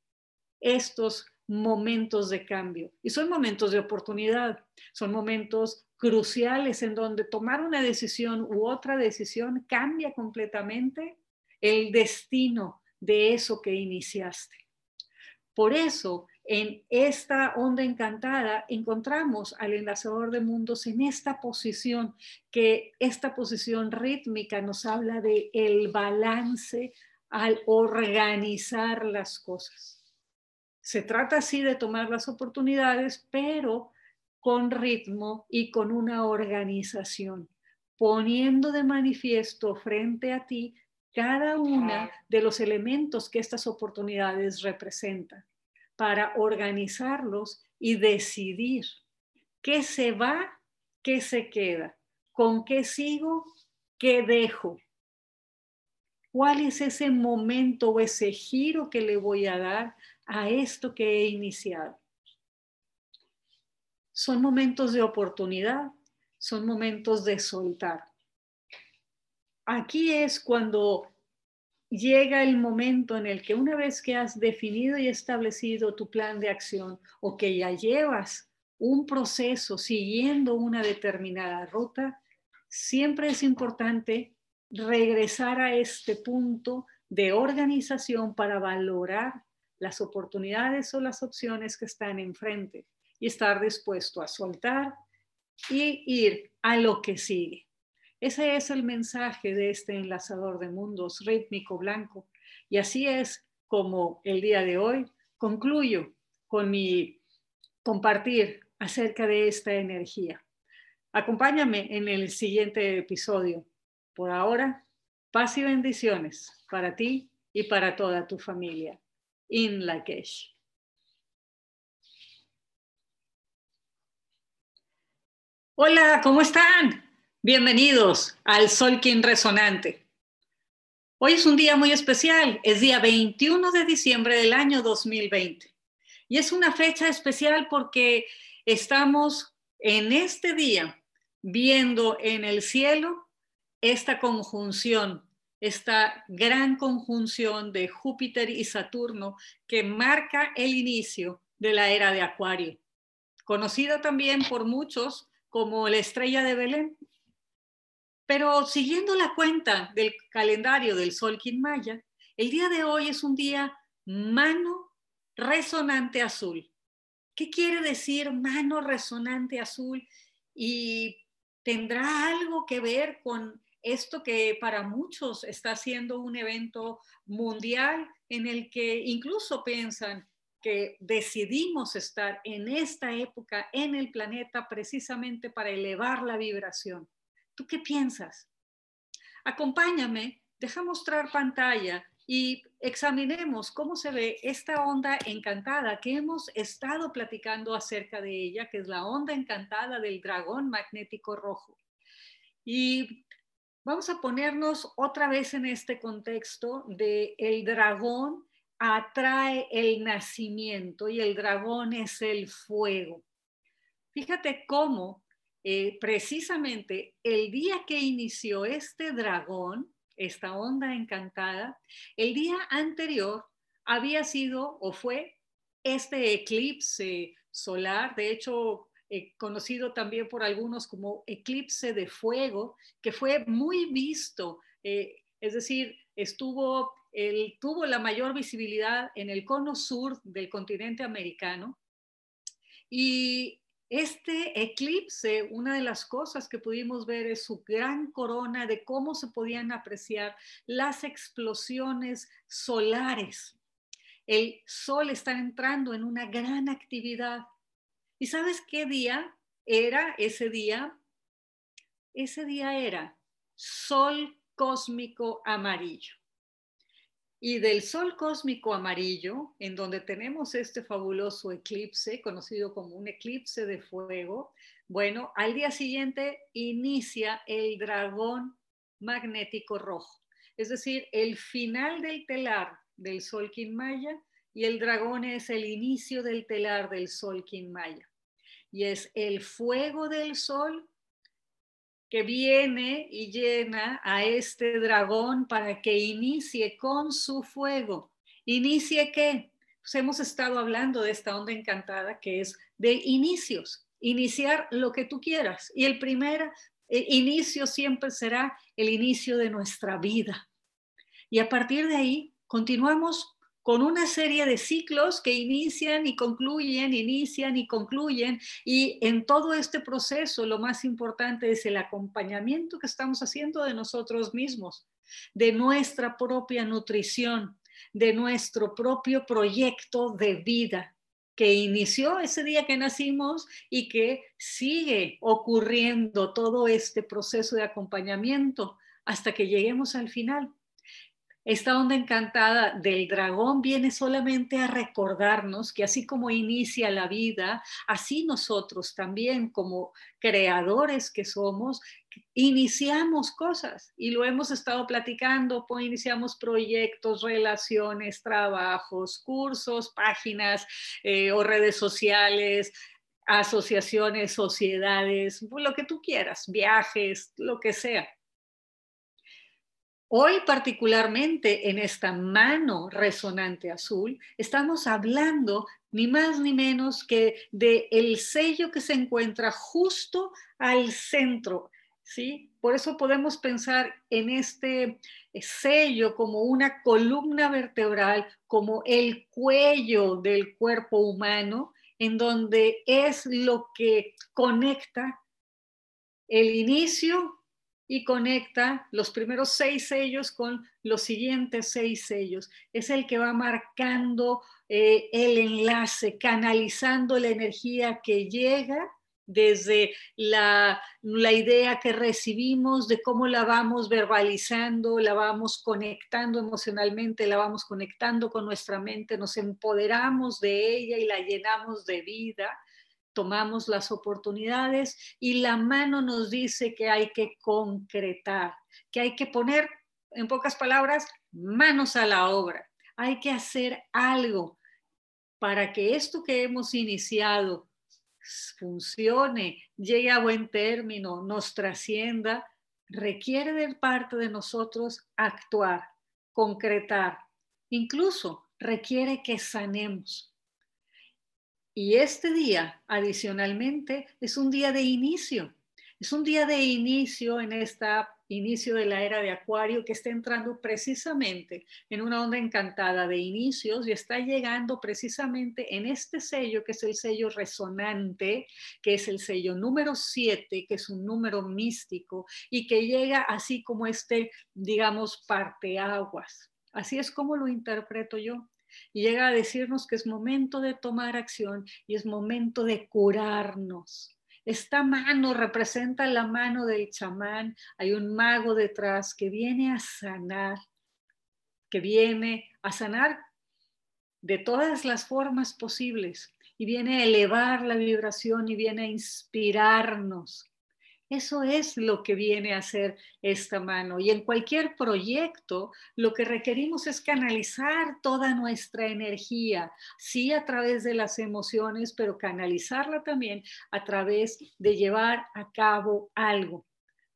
estos momentos de cambio. Y son momentos de oportunidad, son momentos cruciales en donde tomar una decisión u otra decisión cambia completamente el destino de eso que iniciaste. Por eso, en esta onda encantada encontramos al enlazador de mundos en esta posición, que esta posición rítmica nos habla de el balance al organizar las cosas. Se trata así de tomar las oportunidades, pero con ritmo y con una organización, poniendo de manifiesto frente a ti cada una de los elementos que estas oportunidades representan para organizarlos y decidir qué se va, qué se queda, con qué sigo, qué dejo. ¿Cuál es ese momento o ese giro que le voy a dar a esto que he iniciado? Son momentos de oportunidad, son momentos de soltar. Aquí es cuando llega el momento en el que una vez que has definido y establecido tu plan de acción o que ya llevas un proceso siguiendo una determinada ruta, siempre es importante regresar a este punto de organización para valorar las oportunidades o las opciones que están enfrente y estar dispuesto a soltar y ir a lo que sigue. Ese es el mensaje de este enlazador de mundos rítmico blanco. Y así es como el día de hoy concluyo con mi compartir acerca de esta energía. Acompáñame en el siguiente episodio. Por ahora, paz y bendiciones para ti y para toda tu familia. In Lakesh. Hola, ¿cómo están? Bienvenidos al Solkin Resonante. Hoy es un día muy especial, es día 21 de diciembre del año 2020. Y es una fecha especial porque estamos en este día viendo en el cielo esta conjunción, esta gran conjunción de Júpiter y Saturno que marca el inicio de la era de Acuario, conocida también por muchos como la estrella de Belén pero siguiendo la cuenta del calendario del Sol Maya, el día de hoy es un día mano resonante azul. ¿Qué quiere decir mano resonante azul? Y tendrá algo que ver con esto que para muchos está siendo un evento mundial en el que incluso piensan que decidimos estar en esta época en el planeta precisamente para elevar la vibración. ¿Tú qué piensas? Acompáñame, deja mostrar pantalla y examinemos cómo se ve esta onda encantada que hemos estado platicando acerca de ella, que es la onda encantada del dragón magnético rojo. Y vamos a ponernos otra vez en este contexto de el dragón atrae el nacimiento y el dragón es el fuego. Fíjate cómo eh, precisamente el día que inició este dragón, esta onda encantada, el día anterior había sido o fue este eclipse solar, de hecho eh, conocido también por algunos como eclipse de fuego, que fue muy visto, eh, es decir, estuvo, el, tuvo la mayor visibilidad en el cono sur del continente americano. Y este eclipse, una de las cosas que pudimos ver es su gran corona de cómo se podían apreciar las explosiones solares. El sol está entrando en una gran actividad. ¿Y sabes qué día era ese día? Ese día era sol cósmico amarillo y del Sol cósmico amarillo, en donde tenemos este fabuloso eclipse, conocido como un eclipse de fuego, bueno, al día siguiente inicia el dragón magnético rojo, es decir, el final del telar del Sol Maya y el dragón es el inicio del telar del Sol Maya. Y es el fuego del Sol que viene y llena a este dragón para que inicie con su fuego. ¿Inicie qué? Pues hemos estado hablando de esta onda encantada que es de inicios, iniciar lo que tú quieras. Y el primer eh, inicio siempre será el inicio de nuestra vida. Y a partir de ahí continuamos con una serie de ciclos que inician y concluyen, inician y concluyen. Y en todo este proceso lo más importante es el acompañamiento que estamos haciendo de nosotros mismos, de nuestra propia nutrición, de nuestro propio proyecto de vida que inició ese día que nacimos y que sigue ocurriendo todo este proceso de acompañamiento hasta que lleguemos al final. Esta onda encantada del dragón viene solamente a recordarnos que así como inicia la vida, así nosotros también como creadores que somos, iniciamos cosas. Y lo hemos estado platicando, pues iniciamos proyectos, relaciones, trabajos, cursos, páginas eh, o redes sociales, asociaciones, sociedades, lo que tú quieras, viajes, lo que sea Hoy particularmente en esta mano resonante azul, estamos hablando ni más ni menos que de el sello que se encuentra justo al centro, ¿sí? Por eso podemos pensar en este sello como una columna vertebral, como el cuello del cuerpo humano, en donde es lo que conecta el inicio y conecta los primeros seis sellos con los siguientes seis sellos. Es el que va marcando eh, el enlace, canalizando la energía que llega desde la, la, idea que recibimos de cómo la vamos verbalizando, la vamos conectando emocionalmente, la vamos conectando con nuestra mente, nos empoderamos de ella y la llenamos de vida tomamos las oportunidades y la mano nos dice que hay que concretar, que hay que poner, en pocas palabras, manos a la obra. Hay que hacer algo para que esto que hemos iniciado funcione, llegue a buen término, nos trascienda, requiere de parte de nosotros actuar, concretar, incluso requiere que sanemos. Y este día, adicionalmente, es un día de inicio. Es un día de inicio en esta inicio de la era de Acuario que está entrando precisamente en una onda encantada de inicios y está llegando precisamente en este sello que es el sello resonante, que es el sello número 7, que es un número místico y que llega así como este, digamos, parteaguas. Así es como lo interpreto yo y llega a decirnos que es momento de tomar acción y es momento de curarnos. Esta mano representa la mano del chamán, hay un mago detrás que viene a sanar, que viene a sanar de todas las formas posibles y viene a elevar la vibración y viene a inspirarnos eso es lo que viene a hacer esta mano. Y en cualquier proyecto, lo que requerimos es canalizar toda nuestra energía, sí a través de las emociones, pero canalizarla también a través de llevar a cabo algo,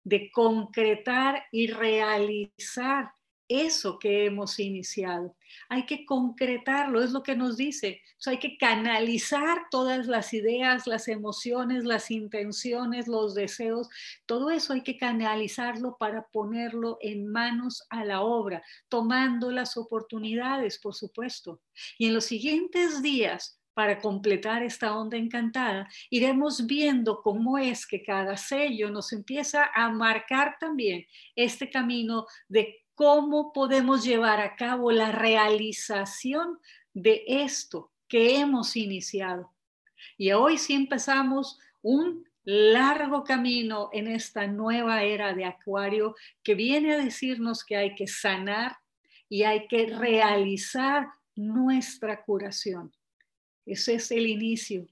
de concretar y realizar eso que hemos iniciado. Hay que concretarlo, es lo que nos dice. hay que canalizar todas las ideas, las emociones, las intenciones, los deseos, todo eso hay que canalizarlo para ponerlo en manos a la obra, tomando las oportunidades, por supuesto. Y en los siguientes días para completar esta onda encantada, iremos viendo cómo es que cada sello nos empieza a marcar también este camino de cómo podemos llevar a cabo la realización de esto que hemos iniciado. Y hoy sí empezamos un largo camino en esta nueva era de Acuario que viene a decirnos que hay que sanar y hay que realizar nuestra curación. Ese es el inicio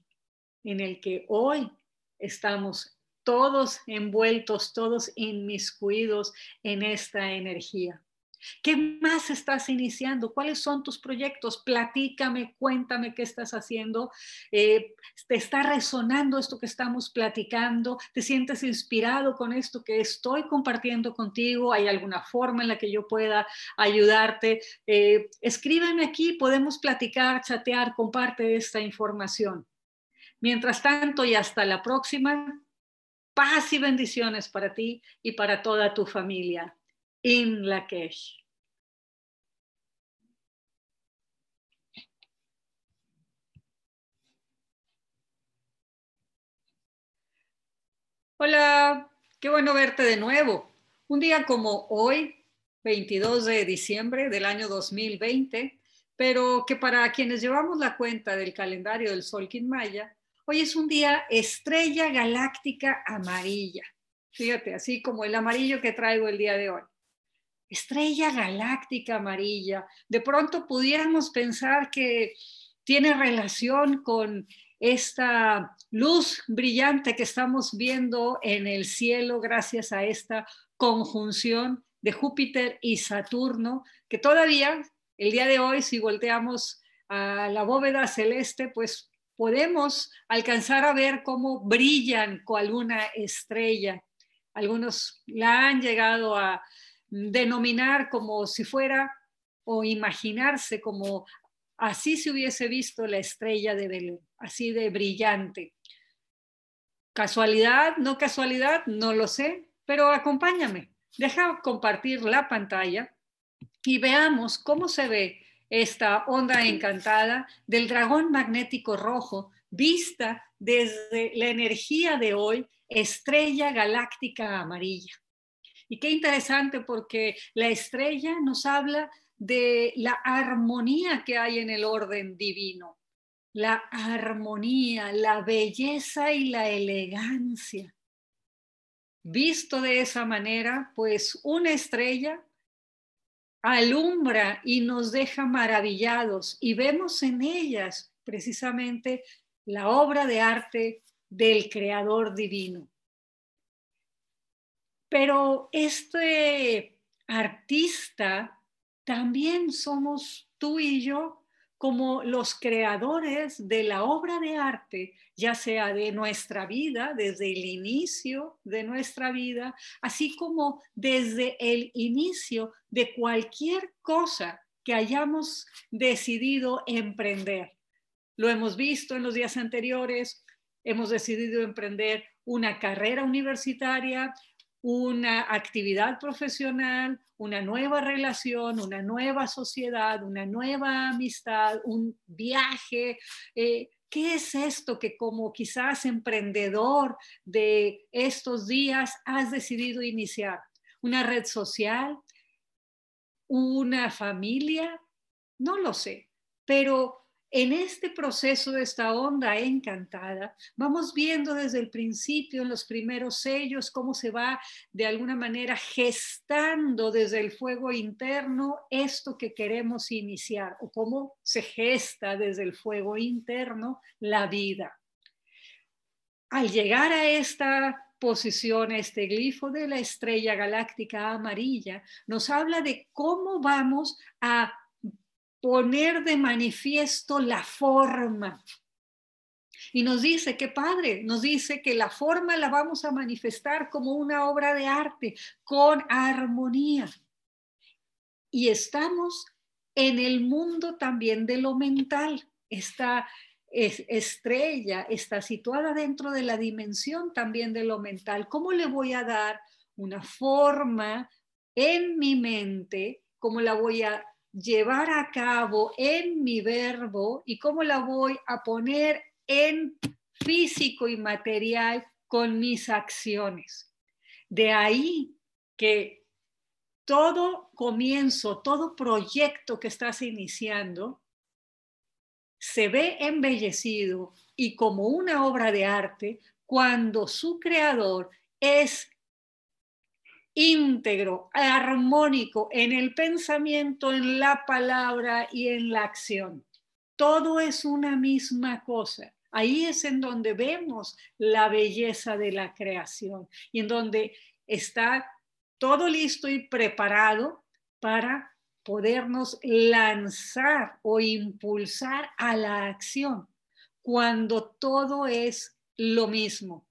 en el que hoy estamos todos envueltos, todos inmiscuidos en esta energía. ¿Qué más estás iniciando? ¿Cuáles son tus proyectos? Platícame, cuéntame qué estás haciendo. Eh, ¿Te está resonando esto que estamos platicando? ¿Te sientes inspirado con esto que estoy compartiendo contigo? ¿Hay alguna forma en la que yo pueda ayudarte? Eh, escríbeme aquí, podemos platicar, chatear, comparte esta información. Mientras tanto y hasta la próxima, Paz y bendiciones para ti y para toda tu familia. In Lakesh. Hola, qué bueno verte de nuevo. Un día como hoy, 22 de diciembre del año 2020, pero que para quienes llevamos la cuenta del calendario del Sol Maya, Hoy es un día estrella galáctica amarilla. Fíjate, así como el amarillo que traigo el día de hoy. Estrella galáctica amarilla. De pronto pudiéramos pensar que tiene relación con esta luz brillante que estamos viendo en el cielo gracias a esta conjunción de Júpiter y Saturno, que todavía el día de hoy, si volteamos a la bóveda celeste, pues podemos alcanzar a ver cómo brillan con alguna estrella. Algunos la han llegado a denominar como si fuera o imaginarse como así se hubiese visto la estrella de Belén, así de brillante. ¿Casualidad? ¿No casualidad? No lo sé, pero acompáñame. Deja compartir la pantalla y veamos cómo se ve esta onda encantada del dragón magnético rojo vista desde la energía de hoy, estrella galáctica amarilla. Y qué interesante porque la estrella nos habla de la armonía que hay en el orden divino, la armonía, la belleza y la elegancia. Visto de esa manera, pues una estrella alumbra y nos deja maravillados y vemos en ellas precisamente la obra de arte del Creador Divino. Pero este artista también somos tú y yo como los creadores de la obra de arte, ya sea de nuestra vida, desde el inicio de nuestra vida, así como desde el inicio de cualquier cosa que hayamos decidido emprender. Lo hemos visto en los días anteriores, hemos decidido emprender una carrera universitaria, una actividad profesional, una nueva relación, una nueva sociedad, una nueva amistad, un viaje. Eh, ¿Qué es esto que como quizás emprendedor de estos días has decidido iniciar? ¿Una red social? ¿Una familia? No lo sé, pero en este proceso de esta onda encantada, vamos viendo desde el principio, en los primeros sellos, cómo se va de alguna manera gestando desde el fuego interno esto que queremos iniciar o cómo se gesta desde el fuego interno la vida. Al llegar a esta posición, este glifo de la estrella galáctica amarilla, nos habla de cómo vamos a poner de manifiesto la forma. Y nos dice, qué padre, nos dice que la forma la vamos a manifestar como una obra de arte, con armonía. Y estamos en el mundo también de lo mental. Esta estrella está situada dentro de la dimensión también de lo mental. ¿Cómo le voy a dar una forma en mi mente? ¿Cómo la voy a llevar a cabo en mi verbo y cómo la voy a poner en físico y material con mis acciones. De ahí que todo comienzo, todo proyecto que estás iniciando se ve embellecido y como una obra de arte cuando su creador es íntegro, armónico en el pensamiento, en la palabra y en la acción. Todo es una misma cosa. Ahí es en donde vemos la belleza de la creación y en donde está todo listo y preparado para podernos lanzar o impulsar a la acción cuando todo es lo mismo.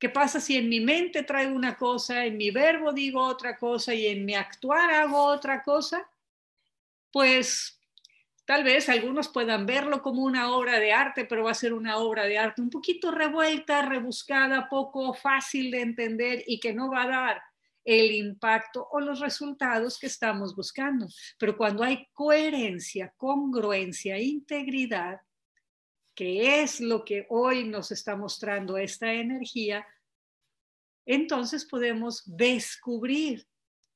¿Qué pasa si en mi mente traigo una cosa, en mi verbo digo otra cosa y en mi actuar hago otra cosa? Pues tal vez algunos puedan verlo como una obra de arte, pero va a ser una obra de arte un poquito revuelta, rebuscada, poco fácil de entender y que no va a dar el impacto o los resultados que estamos buscando. Pero cuando hay coherencia, congruencia, integridad, que es lo que hoy nos está mostrando esta energía, entonces podemos descubrir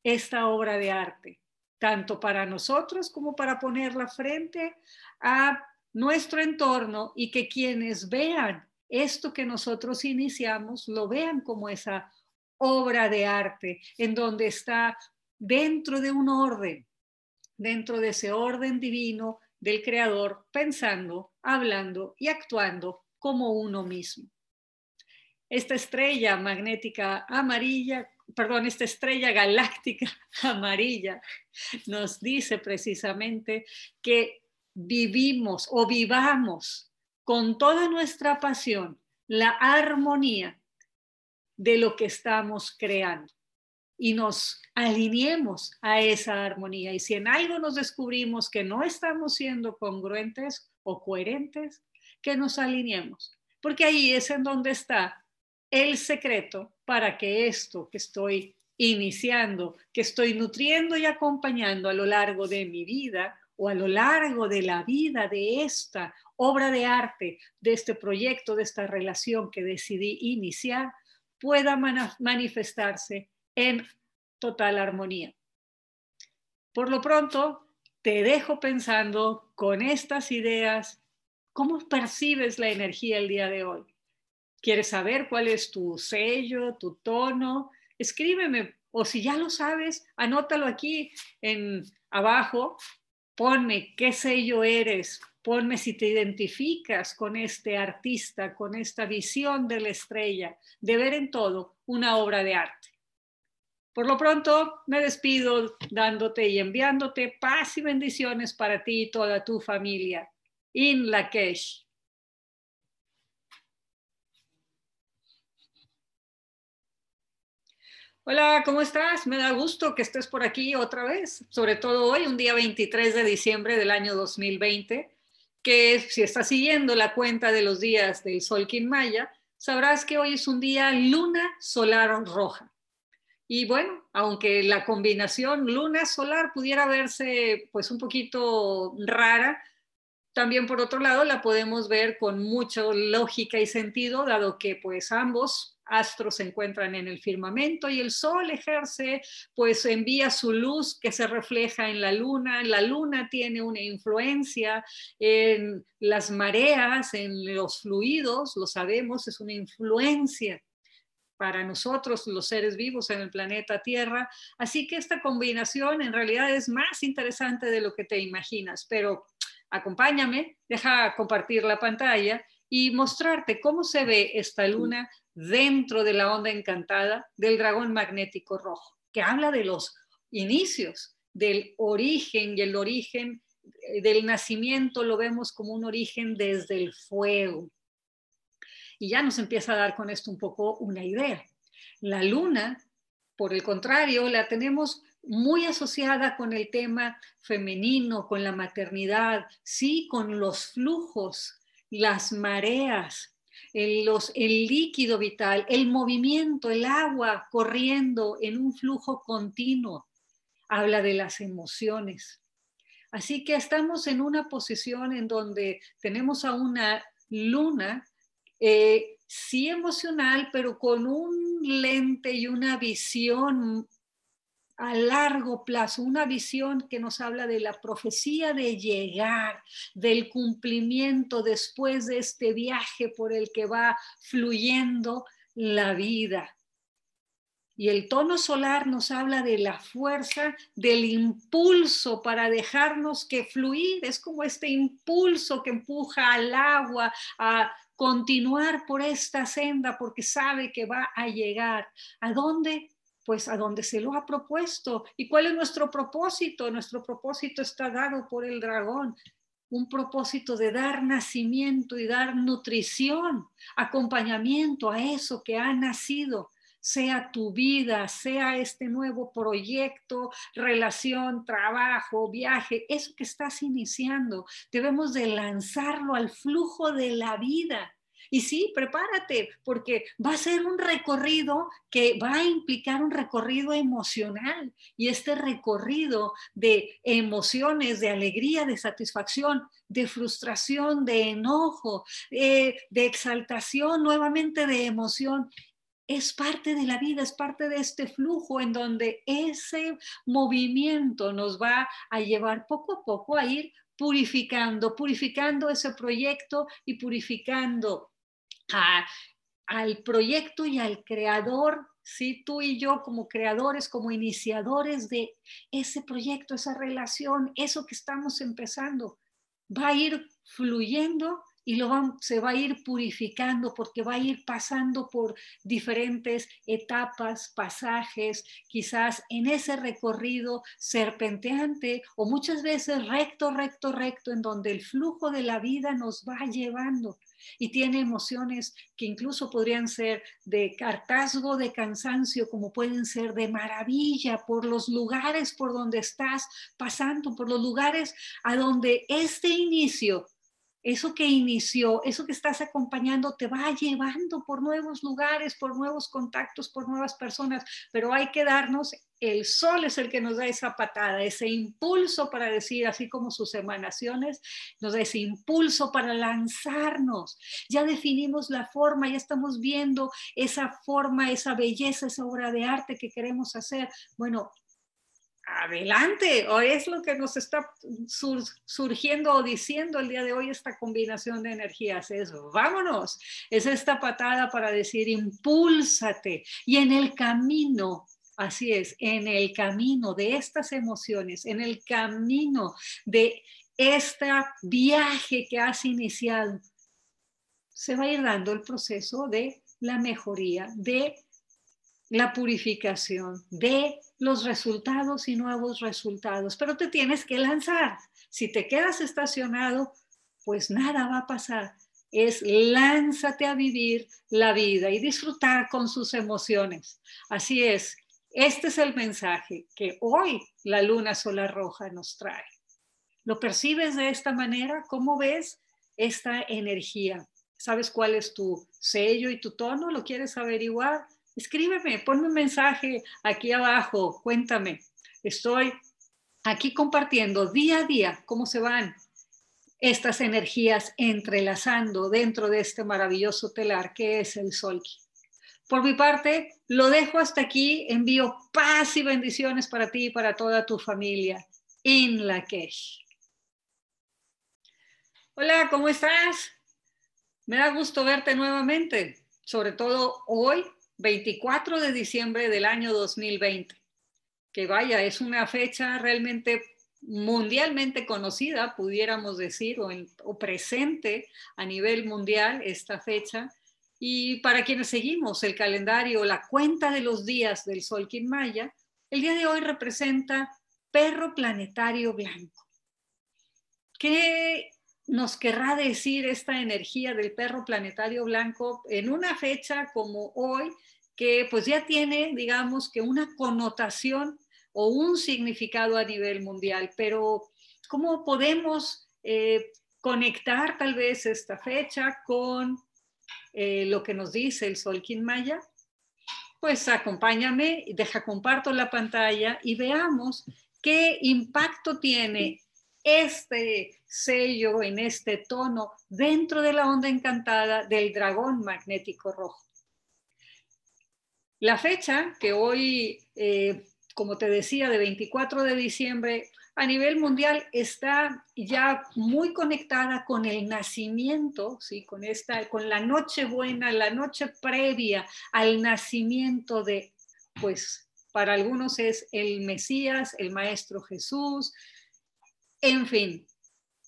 esta obra de arte, tanto para nosotros como para ponerla frente a nuestro entorno y que quienes vean esto que nosotros iniciamos lo vean como esa obra de arte en donde está dentro de un orden, dentro de ese orden divino del creador pensando, hablando y actuando como uno mismo. Esta estrella magnética amarilla, perdón, esta estrella galáctica amarilla nos dice precisamente que vivimos o vivamos con toda nuestra pasión la armonía de lo que estamos creando. Y nos alineemos a esa armonía. Y si en algo nos descubrimos que no estamos siendo congruentes o coherentes, que nos alineemos, porque ahí es en donde está el secreto para que esto que estoy iniciando, que estoy nutriendo y acompañando a lo largo de mi vida o a lo largo de la vida de esta obra de arte, de este proyecto, de esta relación que decidí iniciar, pueda manifestarse en total armonía. Por lo pronto, te dejo pensando con estas ideas, ¿cómo percibes la energía el día de hoy? ¿Quieres saber cuál es tu sello, tu tono? Escríbeme o si ya lo sabes, anótalo aquí en abajo, ponme qué sello eres, ponme si te identificas con este artista, con esta visión de la estrella, de ver en todo una obra de arte. Por lo pronto, me despido dándote y enviándote paz y bendiciones para ti y toda tu familia. In Lakesh. Hola, ¿cómo estás? Me da gusto que estés por aquí otra vez, sobre todo hoy, un día 23 de diciembre del año 2020, que si estás siguiendo la cuenta de los días del Sol Maya, sabrás que hoy es un día luna solar roja. Y bueno, aunque la combinación luna solar pudiera verse pues un poquito rara, también por otro lado la podemos ver con mucha lógica y sentido, dado que pues ambos astros se encuentran en el firmamento y el sol ejerce, pues envía su luz que se refleja en la luna. La luna tiene una influencia en las mareas, en los fluidos, lo sabemos, es una influencia para nosotros los seres vivos en el planeta Tierra. Así que esta combinación en realidad es más interesante de lo que te imaginas, pero acompáñame, deja compartir la pantalla y mostrarte cómo se ve esta luna dentro de la onda encantada del dragón magnético rojo, que habla de los inicios, del origen y el origen eh, del nacimiento lo vemos como un origen desde el fuego. Y ya nos empieza a dar con esto un poco una idea. La luna, por el contrario, la tenemos muy asociada con el tema femenino, con la maternidad, sí, con los flujos, las mareas, el, líquido vital, el movimiento, el agua corriendo en un flujo continuo. Habla de las emociones. Así que estamos en una posición en donde tenemos a una luna, eh, sí emocional, pero con un lente y una visión a largo plazo, una visión que nos habla de la profecía de llegar, del cumplimiento después de este viaje por el que va fluyendo la vida. Y el tono solar nos habla de la fuerza, del impulso para dejarnos que fluir. Es como este impulso que empuja al agua a continuar por esta senda porque sabe que va a llegar. ¿A dónde? pues a donde se lo ha propuesto. ¿Y cuál es nuestro propósito? Nuestro propósito está dado por el dragón, un propósito de dar nacimiento y dar nutrición, acompañamiento a eso que ha nacido, sea tu vida, sea este nuevo proyecto, relación, trabajo, viaje, eso que estás iniciando, debemos de lanzarlo al flujo de la vida y sí, prepárate, porque va a ser un recorrido que va a implicar un recorrido emocional. Y este recorrido de emociones, de alegría, de satisfacción, de frustración, de enojo, eh, de exaltación, nuevamente de emoción, es parte de la vida, es parte de este flujo en donde ese movimiento nos va a llevar poco a poco a ir purificando, purificando ese proyecto y purificando al proyecto y al creador, ¿sí? tú y yo como creadores, como iniciadores de ese proyecto, esa relación, eso que estamos empezando, va a ir fluyendo y se va a ir purificando porque va a ir pasando por diferentes etapas, pasajes, quizás en ese recorrido serpenteante o muchas veces recto, recto, recto, en donde el flujo de la vida nos va llevando. Y tiene emociones que incluso podrían ser de hartazgo, de cansancio, como pueden ser de maravilla por los lugares por donde estás pasando, por los lugares a donde este inicio eso que inició, eso que estás acompañando, te va llevando por nuevos lugares, por nuevos contactos, por nuevas personas, pero hay que darnos, el sol es el que nos da esa patada, ese impulso para decir, así como sus emanaciones, nos da ese impulso para lanzarnos. Ya definimos la forma, ya estamos viendo esa forma, esa belleza, esa obra de arte que queremos hacer. Bueno, adelante, o es lo que nos está surgiendo o diciendo el día de hoy esta combinación de energías, es vámonos, es esta patada para decir impúlsate y en el camino, así es, en el camino de estas emociones, en el camino de este viaje que has iniciado, se va a ir dando el proceso de la mejoría, de la purificación, de los resultados y nuevos resultados, pero te tienes que lanzar. Si te quedas estacionado, pues nada va a pasar. Es lánzate a vivir la vida y disfrutar con sus emociones. Así es, este es el mensaje que hoy la luna solar roja nos trae. ¿Lo percibes de esta manera? ¿Cómo ves esta energía? ¿Sabes cuál es tu sello y tu tono? ¿Lo quieres averiguar? Escríbeme, ponme un mensaje aquí abajo, cuéntame. Estoy aquí compartiendo día a día cómo se van estas energías entrelazando dentro de este maravilloso telar que es el Solki. Por mi parte, lo dejo hasta aquí. Envío paz y bendiciones para ti y para toda tu familia. In Lakesh. Hola, ¿cómo estás? Me da gusto verte nuevamente, sobre todo hoy 24 de diciembre del año 2020, que vaya, es una fecha realmente mundialmente conocida, pudiéramos decir, o, presente a nivel mundial esta fecha. Y para quienes seguimos el calendario, la cuenta de los días del Sol Maya, el día de hoy representa perro planetario blanco. ¿Qué nos querrá decir esta energía del perro planetario blanco en una fecha como hoy, que pues ya tiene, digamos, que una connotación o un significado a nivel mundial, pero ¿cómo podemos eh, conectar tal vez esta fecha con eh, lo que nos dice el Solkin Maya? Pues acompáñame, deja comparto la pantalla y veamos qué impacto tiene este sello en este tono dentro de la onda encantada del dragón magnético rojo. La fecha que hoy, eh, como te decía, de 24 de diciembre, a nivel mundial está ya muy conectada con el nacimiento, ¿sí? con, esta, con la noche buena, la noche previa al nacimiento de, pues para algunos es el Mesías, el Maestro Jesús, en fin,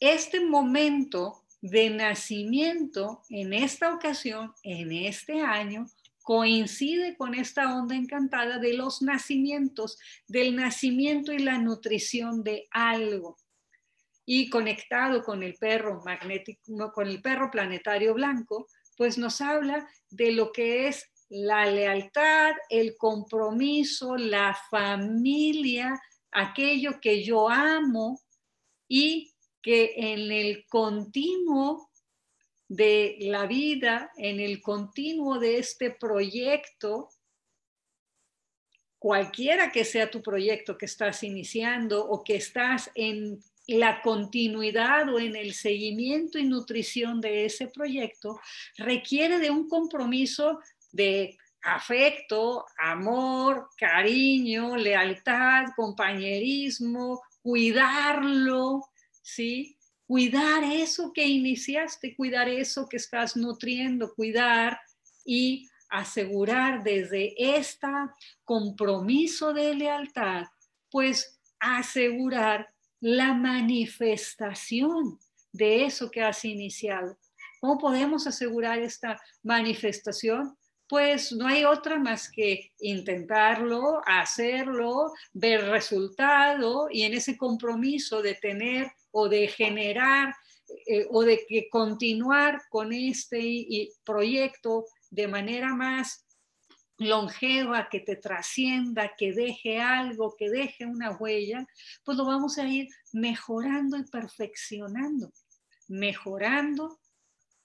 este momento de nacimiento en esta ocasión, en este año, coincide con esta onda encantada de los nacimientos, del nacimiento y la nutrición de algo. Y conectado con el perro magnético, con el perro planetario blanco, pues nos habla de lo que es la lealtad, el compromiso, la familia, aquello que yo amo, y que en el continuo de la vida, en el continuo de este proyecto, cualquiera que sea tu proyecto que estás iniciando o que estás en la continuidad o en el seguimiento y nutrición de ese proyecto, requiere de un compromiso de afecto, amor, cariño, lealtad, compañerismo, cuidarlo, ¿sí? Cuidar eso que iniciaste, cuidar eso que estás nutriendo, cuidar y asegurar desde este compromiso de lealtad, pues asegurar la manifestación de eso que has iniciado. ¿Cómo podemos asegurar esta manifestación? Pues no hay otra más que intentarlo, hacerlo, ver resultado y en ese compromiso de tener o de generar eh, o de que continuar con este proyecto de manera más longeva, que te trascienda, que deje algo, que deje una huella, pues lo vamos a ir mejorando y perfeccionando, mejorando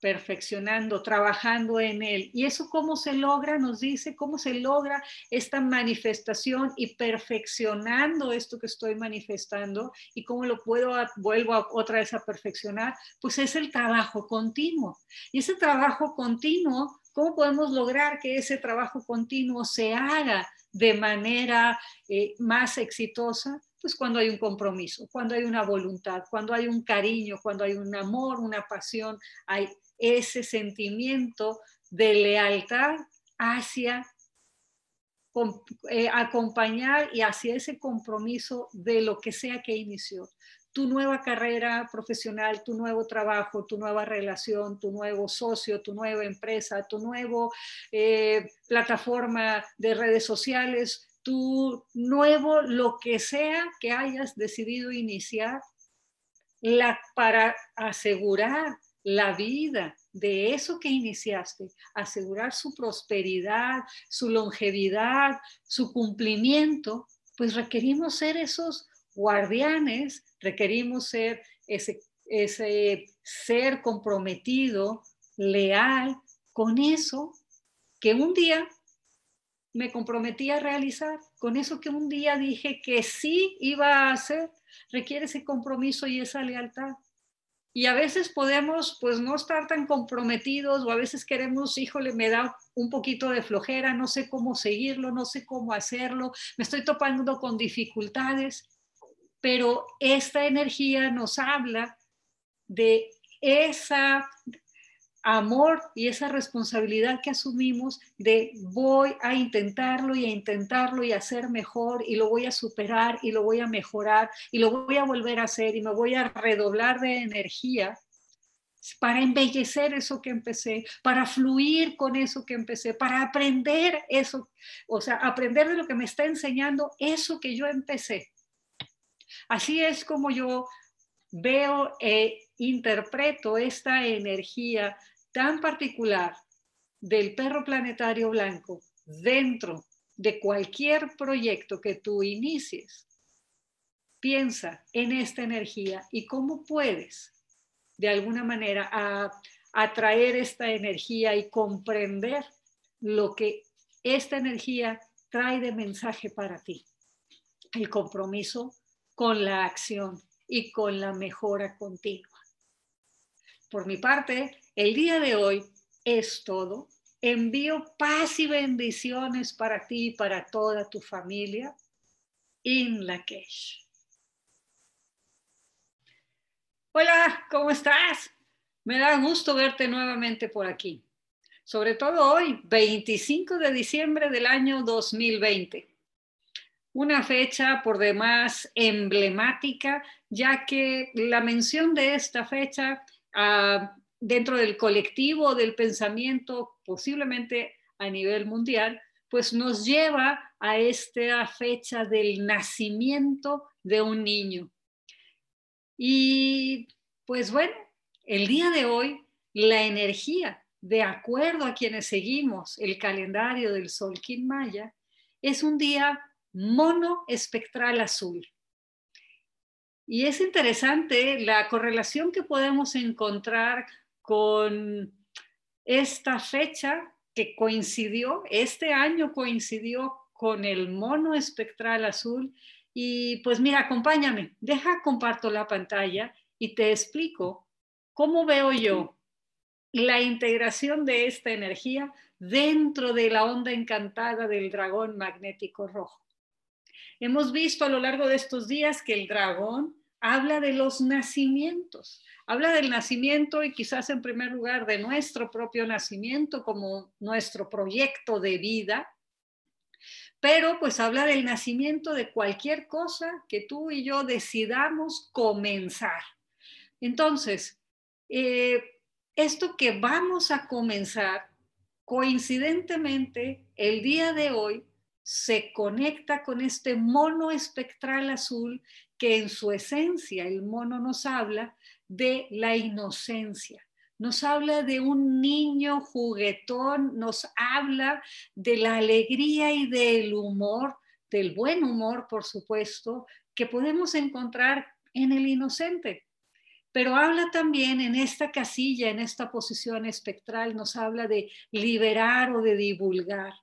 perfeccionando, trabajando en él. ¿Y eso cómo se logra? Nos dice cómo se logra esta manifestación y perfeccionando esto que estoy manifestando y cómo lo puedo, vuelvo a, otra vez a perfeccionar, pues es el trabajo continuo. Y ese trabajo continuo, ¿cómo podemos lograr que ese trabajo continuo se haga de manera eh, más exitosa? Pues cuando hay un compromiso, cuando hay una voluntad, cuando hay un cariño, cuando hay un amor, una pasión, hay ese sentimiento de lealtad hacia eh, acompañar y hacia ese compromiso de lo que sea que inició. Tu nueva carrera profesional, tu nuevo trabajo, tu nueva relación, tu nuevo socio, tu nueva empresa, tu nuevo eh, plataforma de redes sociales, tu nuevo, lo que sea que hayas decidido iniciar, la, para asegurar la vida de eso que iniciaste, asegurar su prosperidad, su longevidad, su cumplimiento, pues requerimos ser esos guardianes, requerimos ser ese, ese ser comprometido, leal con eso que un día me comprometí a realizar, con eso que un día dije que sí iba a hacer, requiere ese compromiso y esa lealtad. Y a veces podemos pues no estar tan comprometidos o a veces queremos, híjole, me da un poquito de flojera, no sé cómo seguirlo, no sé cómo hacerlo, me estoy topando con dificultades, pero esta energía nos habla de esa amor y esa responsabilidad que asumimos de voy a intentarlo y a intentarlo y a hacer mejor y lo voy a superar y lo voy a mejorar y lo voy a volver a hacer y me voy a redoblar de energía para embellecer eso que empecé, para fluir con eso que empecé, para aprender eso, o sea, aprender de lo que me está enseñando eso que yo empecé. Así es como yo veo e interpreto esta energía tan particular del perro planetario blanco dentro de cualquier proyecto que tú inicies, piensa en esta energía y cómo puedes de alguna manera atraer esta energía y comprender lo que esta energía trae de mensaje para ti. El compromiso con la acción y con la mejora continua. Por mi parte, el día de hoy es todo. Envío paz y bendiciones para ti y para toda tu familia. In Lakesh. Hola, ¿cómo estás? Me da gusto verte nuevamente por aquí. Sobre todo hoy, 25 de diciembre del año 2020. Una fecha por demás emblemática, ya que la mención de esta fecha ah, dentro del colectivo del pensamiento, posiblemente a nivel mundial, pues nos lleva a esta fecha del nacimiento de un niño. Y pues bueno, el día de hoy, la energía, de acuerdo a quienes seguimos el calendario del Sol Maya, es un día mono espectral azul. Y es interesante la correlación que podemos encontrar con esta fecha que coincidió, este año coincidió con el mono espectral azul. Y pues mira, acompáñame, deja, comparto la pantalla y te explico cómo veo yo la integración de esta energía dentro de la onda encantada del dragón magnético rojo. Hemos visto a lo largo de estos días que el dragón habla de los nacimientos, habla del nacimiento y quizás en primer lugar de nuestro propio nacimiento como nuestro proyecto de vida, pero pues habla del nacimiento de cualquier cosa que tú y yo decidamos comenzar. Entonces, eh, esto que vamos a comenzar, coincidentemente, el día de hoy se conecta con este mono espectral azul que en su esencia el mono nos habla de la inocencia. Nos habla de un niño juguetón, nos habla de la alegría y del humor, del buen humor, por supuesto, que podemos encontrar en el inocente. Pero habla también en esta casilla, en esta posición espectral, nos habla de liberar o de divulgar.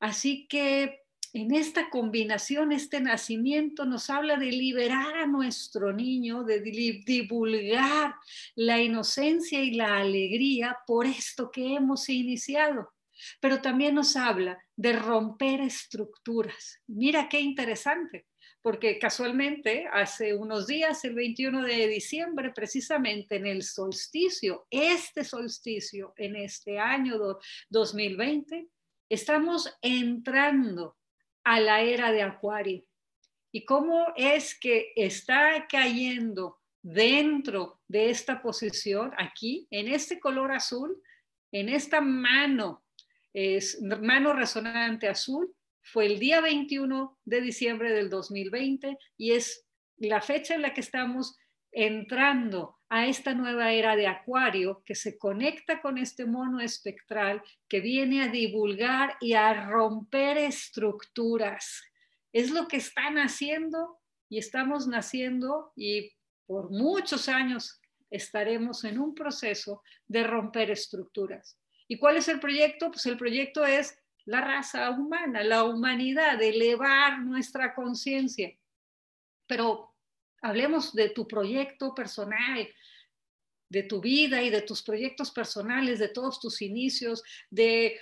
Así que en esta combinación, este nacimiento nos habla de liberar a nuestro niño, de divulgar la inocencia y la alegría por esto que hemos iniciado. Pero también nos habla de romper estructuras. Mira qué interesante porque casualmente hace unos días, el 21 de diciembre, precisamente en el solsticio, este solsticio en este año 2020, estamos entrando a la era de Acuario. ¿Y cómo es que está cayendo dentro de esta posición, aquí, en este color azul, en esta mano, es, mano resonante azul? fue el día 21 de diciembre del 2020 y es la fecha en la que estamos entrando a esta nueva era de Acuario que se conecta con este mono espectral que viene a divulgar y a romper estructuras. Es lo que están haciendo y estamos naciendo y por muchos años estaremos en un proceso de romper estructuras. ¿Y cuál es el proyecto? Pues el proyecto es la raza humana, la humanidad, elevar nuestra conciencia. Pero hablemos de tu proyecto personal, de tu vida y de tus proyectos personales, de todos tus inicios, de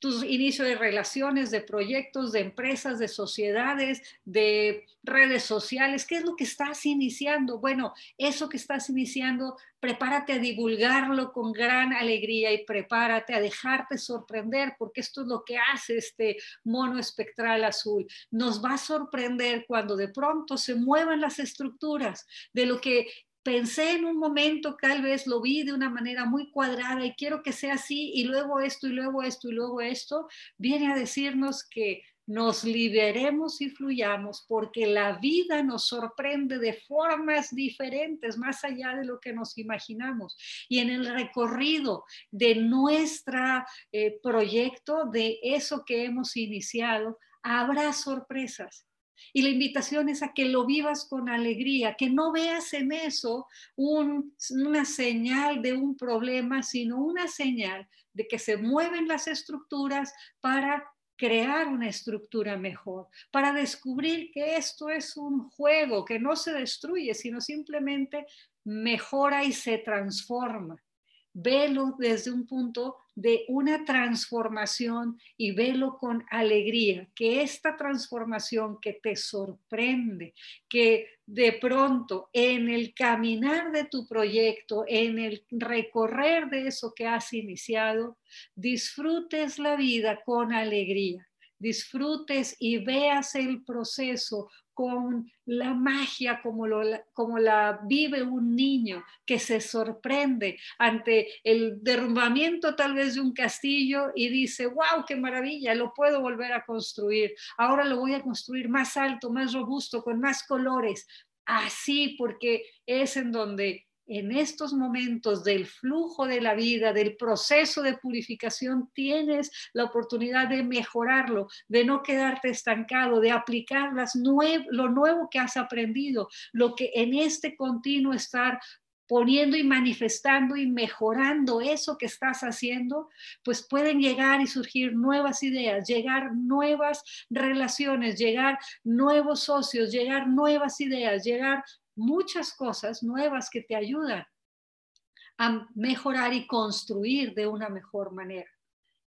tus inicios de relaciones, de proyectos, de empresas, de sociedades, de redes sociales. ¿Qué es lo que estás iniciando? Bueno, eso que estás iniciando, prepárate a divulgarlo con gran alegría y prepárate a dejarte sorprender, porque esto es lo que hace este mono espectral azul. Nos va a sorprender cuando de pronto se muevan las estructuras de lo que pensé en un momento, tal vez lo vi de una manera muy cuadrada y quiero que sea así, y luego esto, y luego esto, y luego esto, viene a decirnos que nos liberemos y fluyamos porque la vida nos sorprende de formas diferentes, más allá de lo que nos imaginamos. Y en el recorrido de nuestro eh, proyecto, de eso que hemos iniciado, habrá sorpresas y la invitación es a que lo vivas con alegría, que no veas en eso una señal de un problema, sino una señal de que se mueven las estructuras para crear una estructura mejor, para descubrir que esto es un juego que no se destruye, sino simplemente mejora y se transforma. Velo desde un punto de una transformación y velo con alegría, que esta transformación que te sorprende, que de pronto en el caminar de tu proyecto, en el recorrer de eso que has iniciado, disfrutes la vida con alegría disfrutes y veas el proceso con la magia como, lo, como la vive un niño que se sorprende ante el derrumbamiento tal vez de un castillo y dice, wow, qué maravilla, lo puedo volver a construir. Ahora lo voy a construir más alto, más robusto, con más colores. Así, porque es en donde en estos momentos del flujo de la vida, del proceso de purificación, tienes la oportunidad de mejorarlo, de no quedarte estancado, de aplicar lo nuevo que has aprendido, lo que en este continuo estar poniendo y manifestando y mejorando eso que estás haciendo, pues pueden llegar y surgir nuevas ideas, llegar nuevas relaciones, llegar nuevos socios, llegar nuevas ideas, llegar muchas cosas nuevas que te ayudan a mejorar y construir de una mejor manera.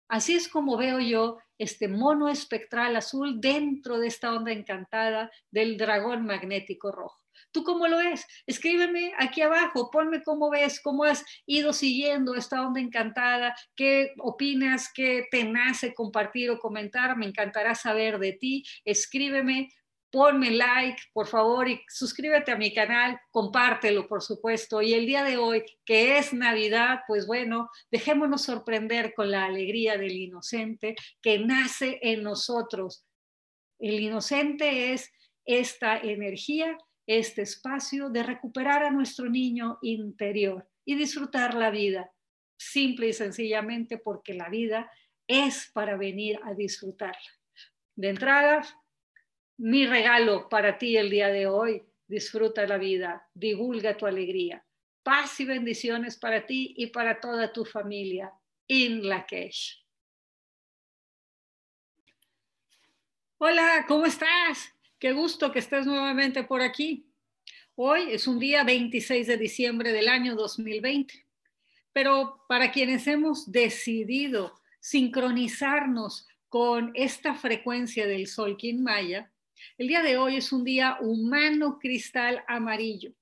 Así es como veo yo este mono espectral azul dentro de esta onda encantada del dragón magnético rojo. ¿Tú cómo lo ves? Escríbeme aquí abajo, ponme cómo ves, cómo has ido siguiendo esta onda encantada, qué opinas, qué te nace compartir o comentar. Me encantará saber de ti. Escríbeme ponme like, por favor, y suscríbete a mi canal, compártelo, por supuesto. Y el día de hoy, que es Navidad, pues bueno, dejémonos sorprender con la alegría del inocente que nace en nosotros. El inocente es esta energía este espacio de recuperar a nuestro niño interior y disfrutar la vida, simple y sencillamente porque la vida es para venir a disfrutarla. De entrada, mi regalo para ti el día de hoy, disfruta la vida, divulga tu alegría. Paz y bendiciones para ti y para toda tu familia. In Lakesh. Hola, ¿cómo estás? Qué gusto que estés nuevamente por aquí. Hoy es un día 26 de diciembre del año 2020, pero para quienes hemos decidido sincronizarnos con esta frecuencia del Sol Maya, el día de hoy es un día humano cristal amarillo.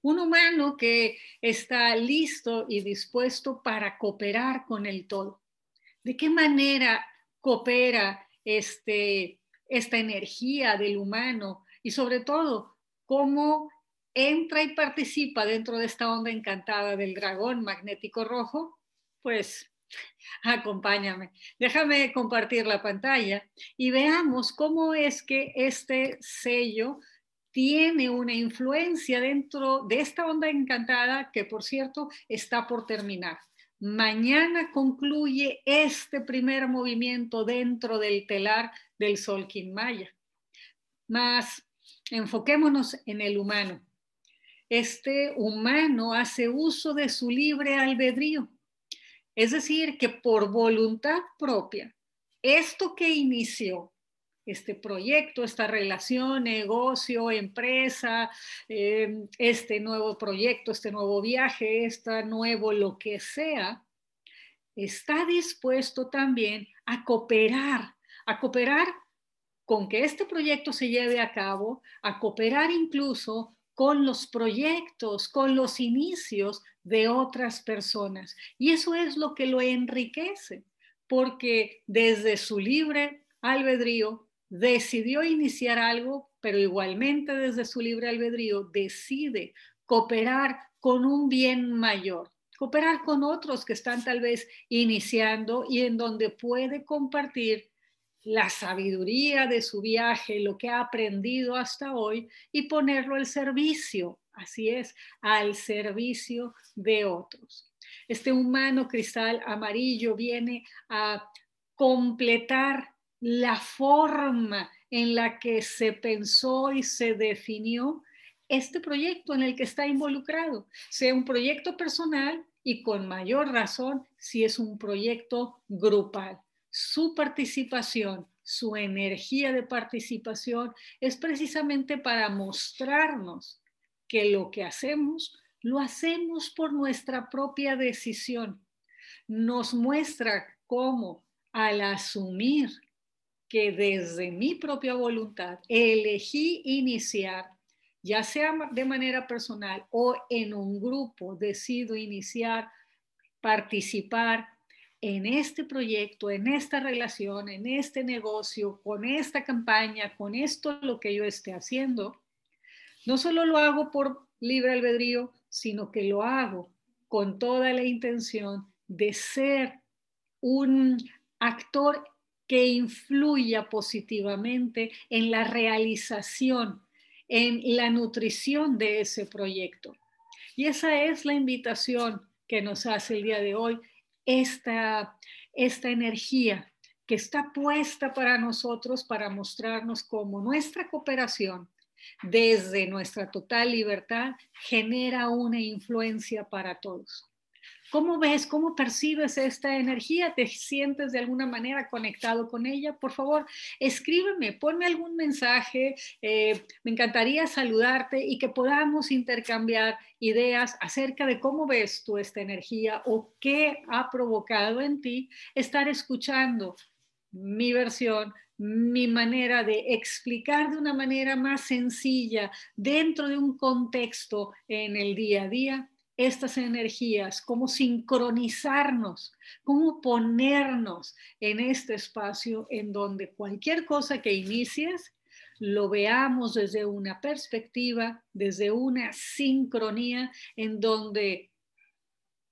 Un humano que está listo y dispuesto para cooperar con el todo. ¿De qué manera coopera este, esta energía del humano y sobre todo cómo entra y participa dentro de esta onda encantada del dragón magnético rojo, pues acompáñame. Déjame compartir la pantalla y veamos cómo es que este sello tiene una influencia dentro de esta onda encantada que, por cierto, está por terminar. Mañana concluye este primer movimiento dentro del telar del Sol Maya. Más enfoquémonos en el humano. Este humano hace uso de su libre albedrío, es decir, que por voluntad propia, esto que inició, este proyecto, esta relación, negocio, empresa, em, este nuevo proyecto, este nuevo viaje, este nuevo lo que sea, está dispuesto también a cooperar, a cooperar con que este proyecto se lleve a cabo, a cooperar incluso con los proyectos, con los inicios de otras personas. Y eso es lo que lo enriquece, porque desde su libre albedrío decidió iniciar algo, pero igualmente desde su libre albedrío decide cooperar con un bien mayor, cooperar con otros que están tal vez iniciando y en donde puede compartir la sabiduría de su viaje, lo que ha aprendido hasta hoy y ponerlo al servicio, así es, al servicio de otros. Este humano cristal amarillo viene a completar la forma en la que se pensó y se definió este proyecto en el que está involucrado, sea un proyecto personal y con mayor razón si es un proyecto grupal. Su participación, su energía de participación es precisamente para mostrarnos que lo que hacemos lo hacemos por nuestra propia decisión. Nos muestra cómo al asumir que desde mi propia voluntad elegí iniciar, ya sea de manera personal o en un grupo, decido iniciar, participar en este proyecto, en esta relación, en este negocio, con esta campaña, con esto lo que yo esté haciendo, no solo lo hago por libre albedrío, sino que lo hago con toda la intención de ser un actor que influya positivamente en la realización, en la nutrición de ese proyecto. Y esa es la invitación que nos hace el día de hoy, esta, esta energía que está puesta para nosotros para mostrarnos cómo nuestra cooperación desde nuestra total libertad genera una influencia para todos. ¿Cómo ves, cómo percibes esta energía? ¿Te sientes de alguna manera conectado con ella? Por favor, escríbeme, ponme algún mensaje. Eh, me encantaría saludarte y que podamos intercambiar ideas acerca de cómo ves tú esta energía o qué ha provocado en ti estar escuchando mi versión, mi manera de explicar de una manera más sencilla dentro de un contexto en el día a día estas energías, cómo sincronizarnos, cómo ponernos en este espacio en donde cualquier cosa que inicies lo veamos desde una perspectiva, desde una sincronía en donde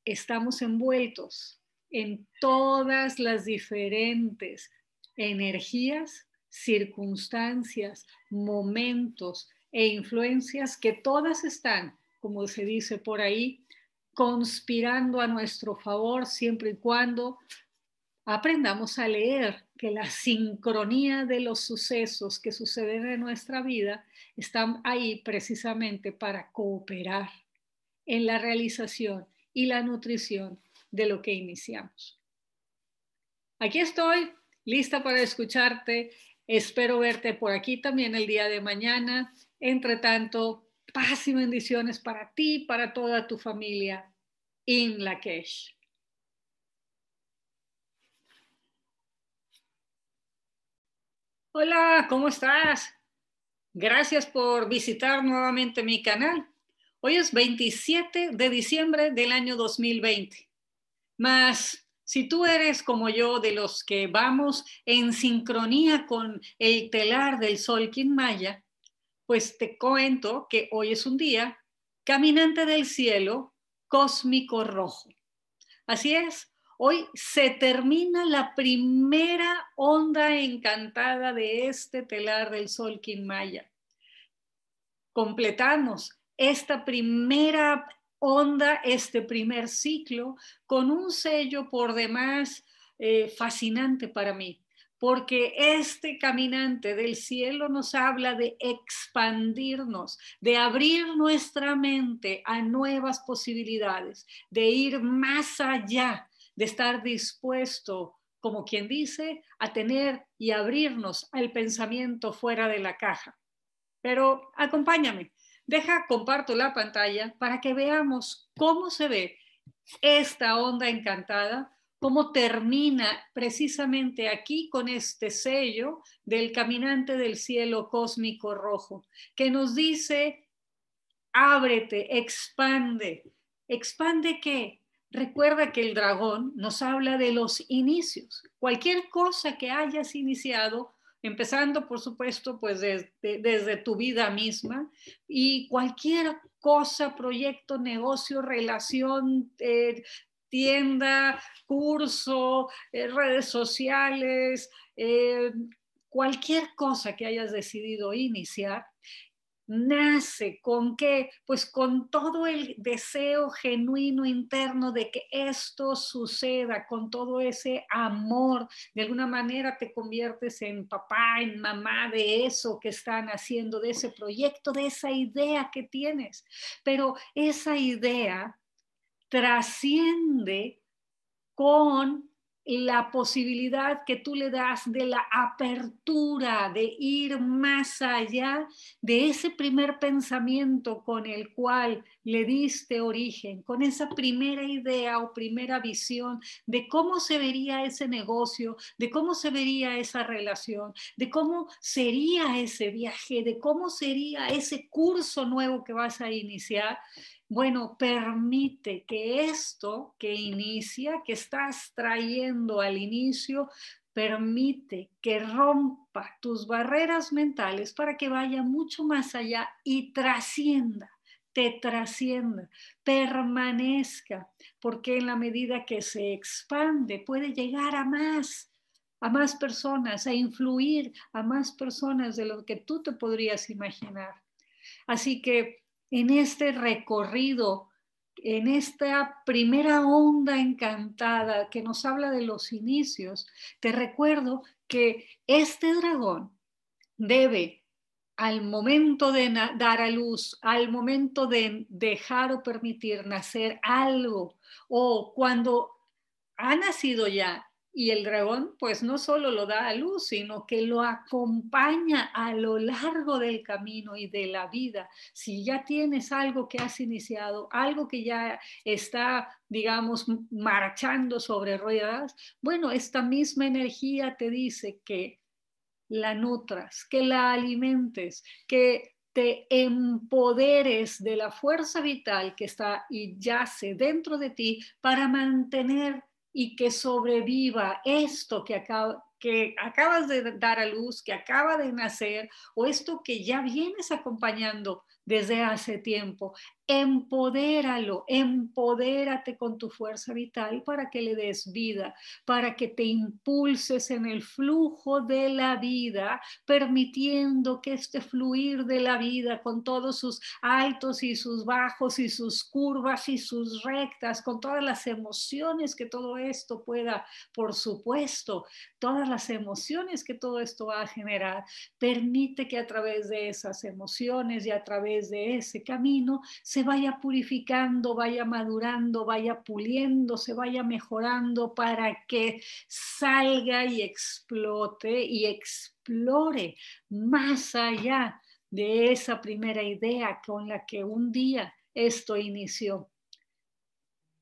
estamos envueltos en todas las diferentes energías, circunstancias, momentos e influencias que todas están, como se dice por ahí, conspirando a nuestro favor siempre y cuando aprendamos a leer que la sincronía de los sucesos que suceden en nuestra vida están ahí precisamente para cooperar en la realización y la nutrición de lo que iniciamos. Aquí estoy, lista para escucharte. Espero verte por aquí también el día de mañana. Entre tanto, paz y bendiciones para ti, para toda tu familia en Lakesh. Hola, ¿cómo estás? Gracias por visitar nuevamente mi canal. Hoy es 27 de diciembre del año 2020. Más, si tú eres como yo de los que vamos en sincronía con el telar del sol Maya, pues te cuento que hoy es un día caminante del cielo cósmico rojo. Así es, Hoy se termina la primera onda encantada de este telar del sol Maya. Completamos esta primera onda, este primer ciclo, con un sello por demás eh, fascinante para mí, porque este caminante del cielo nos habla de expandirnos, de abrir nuestra mente a nuevas posibilidades, de ir más allá de estar dispuesto, como quien dice, a tener y abrirnos al pensamiento fuera de la caja. Pero acompáñame, deja, comparto la pantalla para que veamos cómo se ve esta onda encantada, cómo termina precisamente aquí con este sello del caminante del cielo cósmico rojo, que nos dice, ábrete, expande. ¿Expande qué? Recuerda que el dragón nos habla de los inicios. Cualquier cosa que hayas iniciado, empezando por supuesto pues desde, tu vida misma y cualquier cosa, proyecto, negocio, relación, eh, tienda, curso, eh, redes sociales, eh, cualquier cosa que hayas decidido iniciar, nace con qué? Pues con todo el deseo genuino interno de que esto suceda, con todo ese amor. De alguna manera te conviertes en papá, en mamá de eso que están haciendo, de ese proyecto, de esa idea que tienes. Pero esa idea trasciende con la posibilidad que tú le das de la apertura, de ir más allá de ese primer pensamiento con el cual le diste origen, con esa primera idea o primera visión de cómo se vería ese negocio, de cómo se vería esa relación, de cómo sería ese viaje, de cómo sería ese curso nuevo que vas a iniciar bueno, permite que esto que inicia, que estás trayendo al inicio, permite que rompa tus barreras mentales para que vaya mucho más allá y trascienda, te trascienda, permanezca, porque en la medida que se expande puede llegar a más, a más personas, a influir a más personas de lo que tú te podrías imaginar. Así que en este recorrido, en esta primera onda encantada que nos habla de los inicios, te recuerdo que este dragón debe al momento de dar a luz, al momento de dejar o permitir nacer algo, o cuando ha nacido ya y el dragón pues no solo lo da a luz, sino que lo acompaña a lo largo del camino y de la vida. Si ya tienes algo que has iniciado, algo que ya está, digamos, marchando sobre ruedas, bueno, esta misma energía te dice que la nutras, que la alimentes, que te empoderes de la fuerza vital que está y yace dentro de ti para mantener y que sobreviva esto que, que acabas de dar a luz, que acaba de nacer, o esto que ya vienes acompañando desde hace tiempo. Empodéralo, empodérate con tu fuerza vital para que le des vida, para que te impulses en el flujo de la vida, permitiendo que este fluir de la vida con todos sus altos y sus bajos y sus curvas y sus rectas, con todas las emociones que todo esto pueda, por supuesto, todas las emociones que todo esto va a generar, permite que a través de esas emociones y a través de ese camino se vaya purificando, vaya madurando, vaya puliendo, se vaya mejorando para que salga y explote y explore más allá de esa primera idea con la que un día esto inició.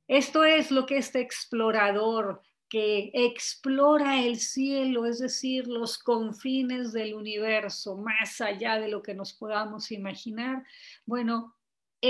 Esto es lo que este explorador que explora el cielo, es decir, los confines del universo, más allá de lo que nos podamos imaginar, bueno,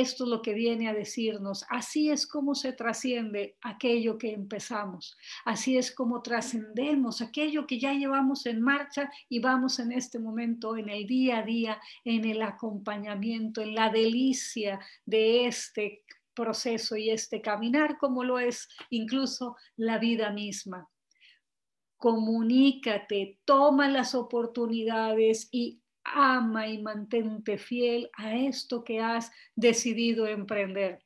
esto es lo que viene a decirnos. Así es como se trasciende aquello que empezamos. Así es como trascendemos aquello que ya llevamos en marcha y vamos en este momento, en el día a día, en el acompañamiento, en la delicia de este proceso y este caminar, como lo es incluso la vida misma. Comunícate, toma las oportunidades y ama y mantente fiel a esto que has decidido emprender.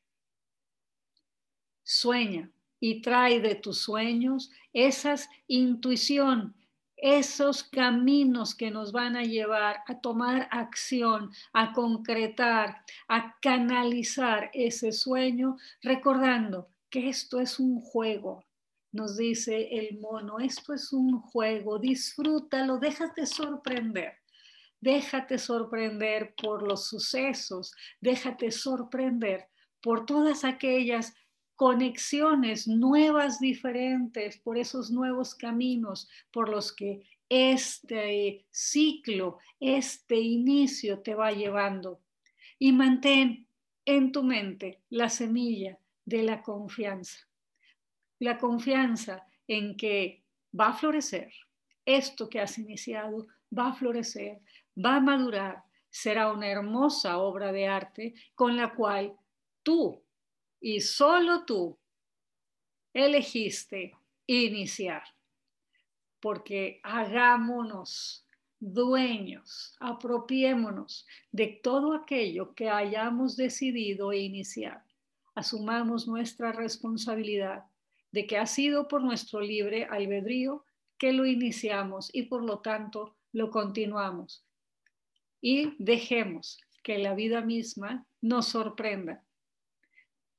Sueña y trae de tus sueños esas intuición, esos caminos que nos van a llevar a tomar acción, a concretar, a canalizar ese sueño, recordando que esto es un juego. Nos dice el mono, esto es un juego, disfrútalo, déjate sorprender. Déjate sorprender por los sucesos, déjate sorprender por todas aquellas conexiones nuevas, diferentes, por esos nuevos caminos por los que este ciclo, este inicio te va llevando. Y mantén en tu mente la semilla de la confianza. La confianza en que va a florecer. Esto que has iniciado va a florecer va a madurar, será una hermosa obra de arte con la cual tú y solo tú elegiste iniciar. Porque hagámonos dueños, apropiémonos de todo aquello que hayamos decidido iniciar. Asumamos nuestra responsabilidad de que ha sido por nuestro libre albedrío que lo iniciamos y por lo tanto lo continuamos y dejemos que la vida misma nos sorprenda.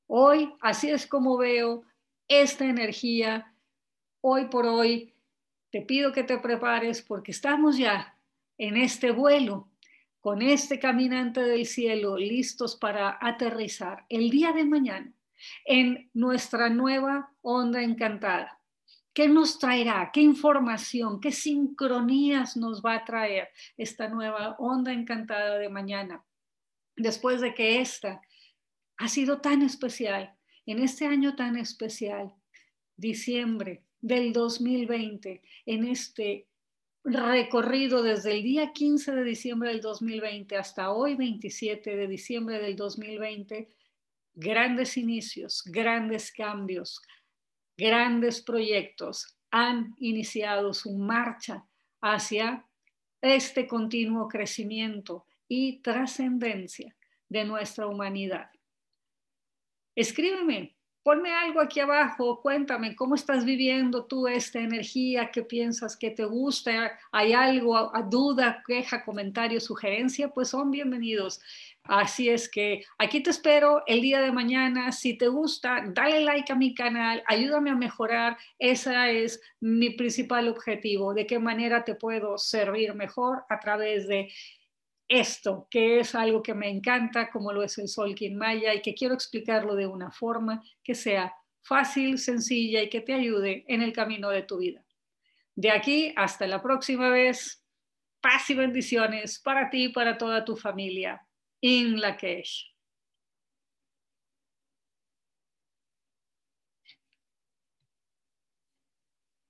Hoy, así es como veo esta energía, hoy por hoy, te pido que te prepares porque estamos ya en este vuelo con este caminante del cielo listos para aterrizar el día de mañana en nuestra nueva onda encantada. ¿Qué nos traerá? ¿Qué información? ¿Qué sincronías nos va a traer esta nueva onda encantada de mañana? Después de que esta ha sido tan especial, en este año tan especial, diciembre del 2020, en este recorrido desde el día 15 de diciembre del 2020 hasta hoy 27 de diciembre del 2020, grandes inicios, grandes cambios, grandes proyectos han iniciado su marcha hacia este continuo crecimiento y trascendencia de nuestra humanidad. Escríbeme ponme algo aquí abajo, cuéntame cómo estás viviendo tú esta energía, qué piensas que te gusta, hay algo, duda, queja, comentario, sugerencia, pues son bienvenidos. Así es que aquí te espero el día de mañana. Si te gusta, dale like a mi canal, ayúdame a mejorar. Ese es mi principal objetivo. ¿De qué manera te puedo servir mejor a través de esto, que es algo que me encanta, como lo es el Solkin Maya, y que quiero explicarlo de una forma que sea fácil, sencilla y que te ayude en el camino de tu vida. De aquí hasta la próxima vez, paz y bendiciones para ti y para toda tu familia. In Lakesh.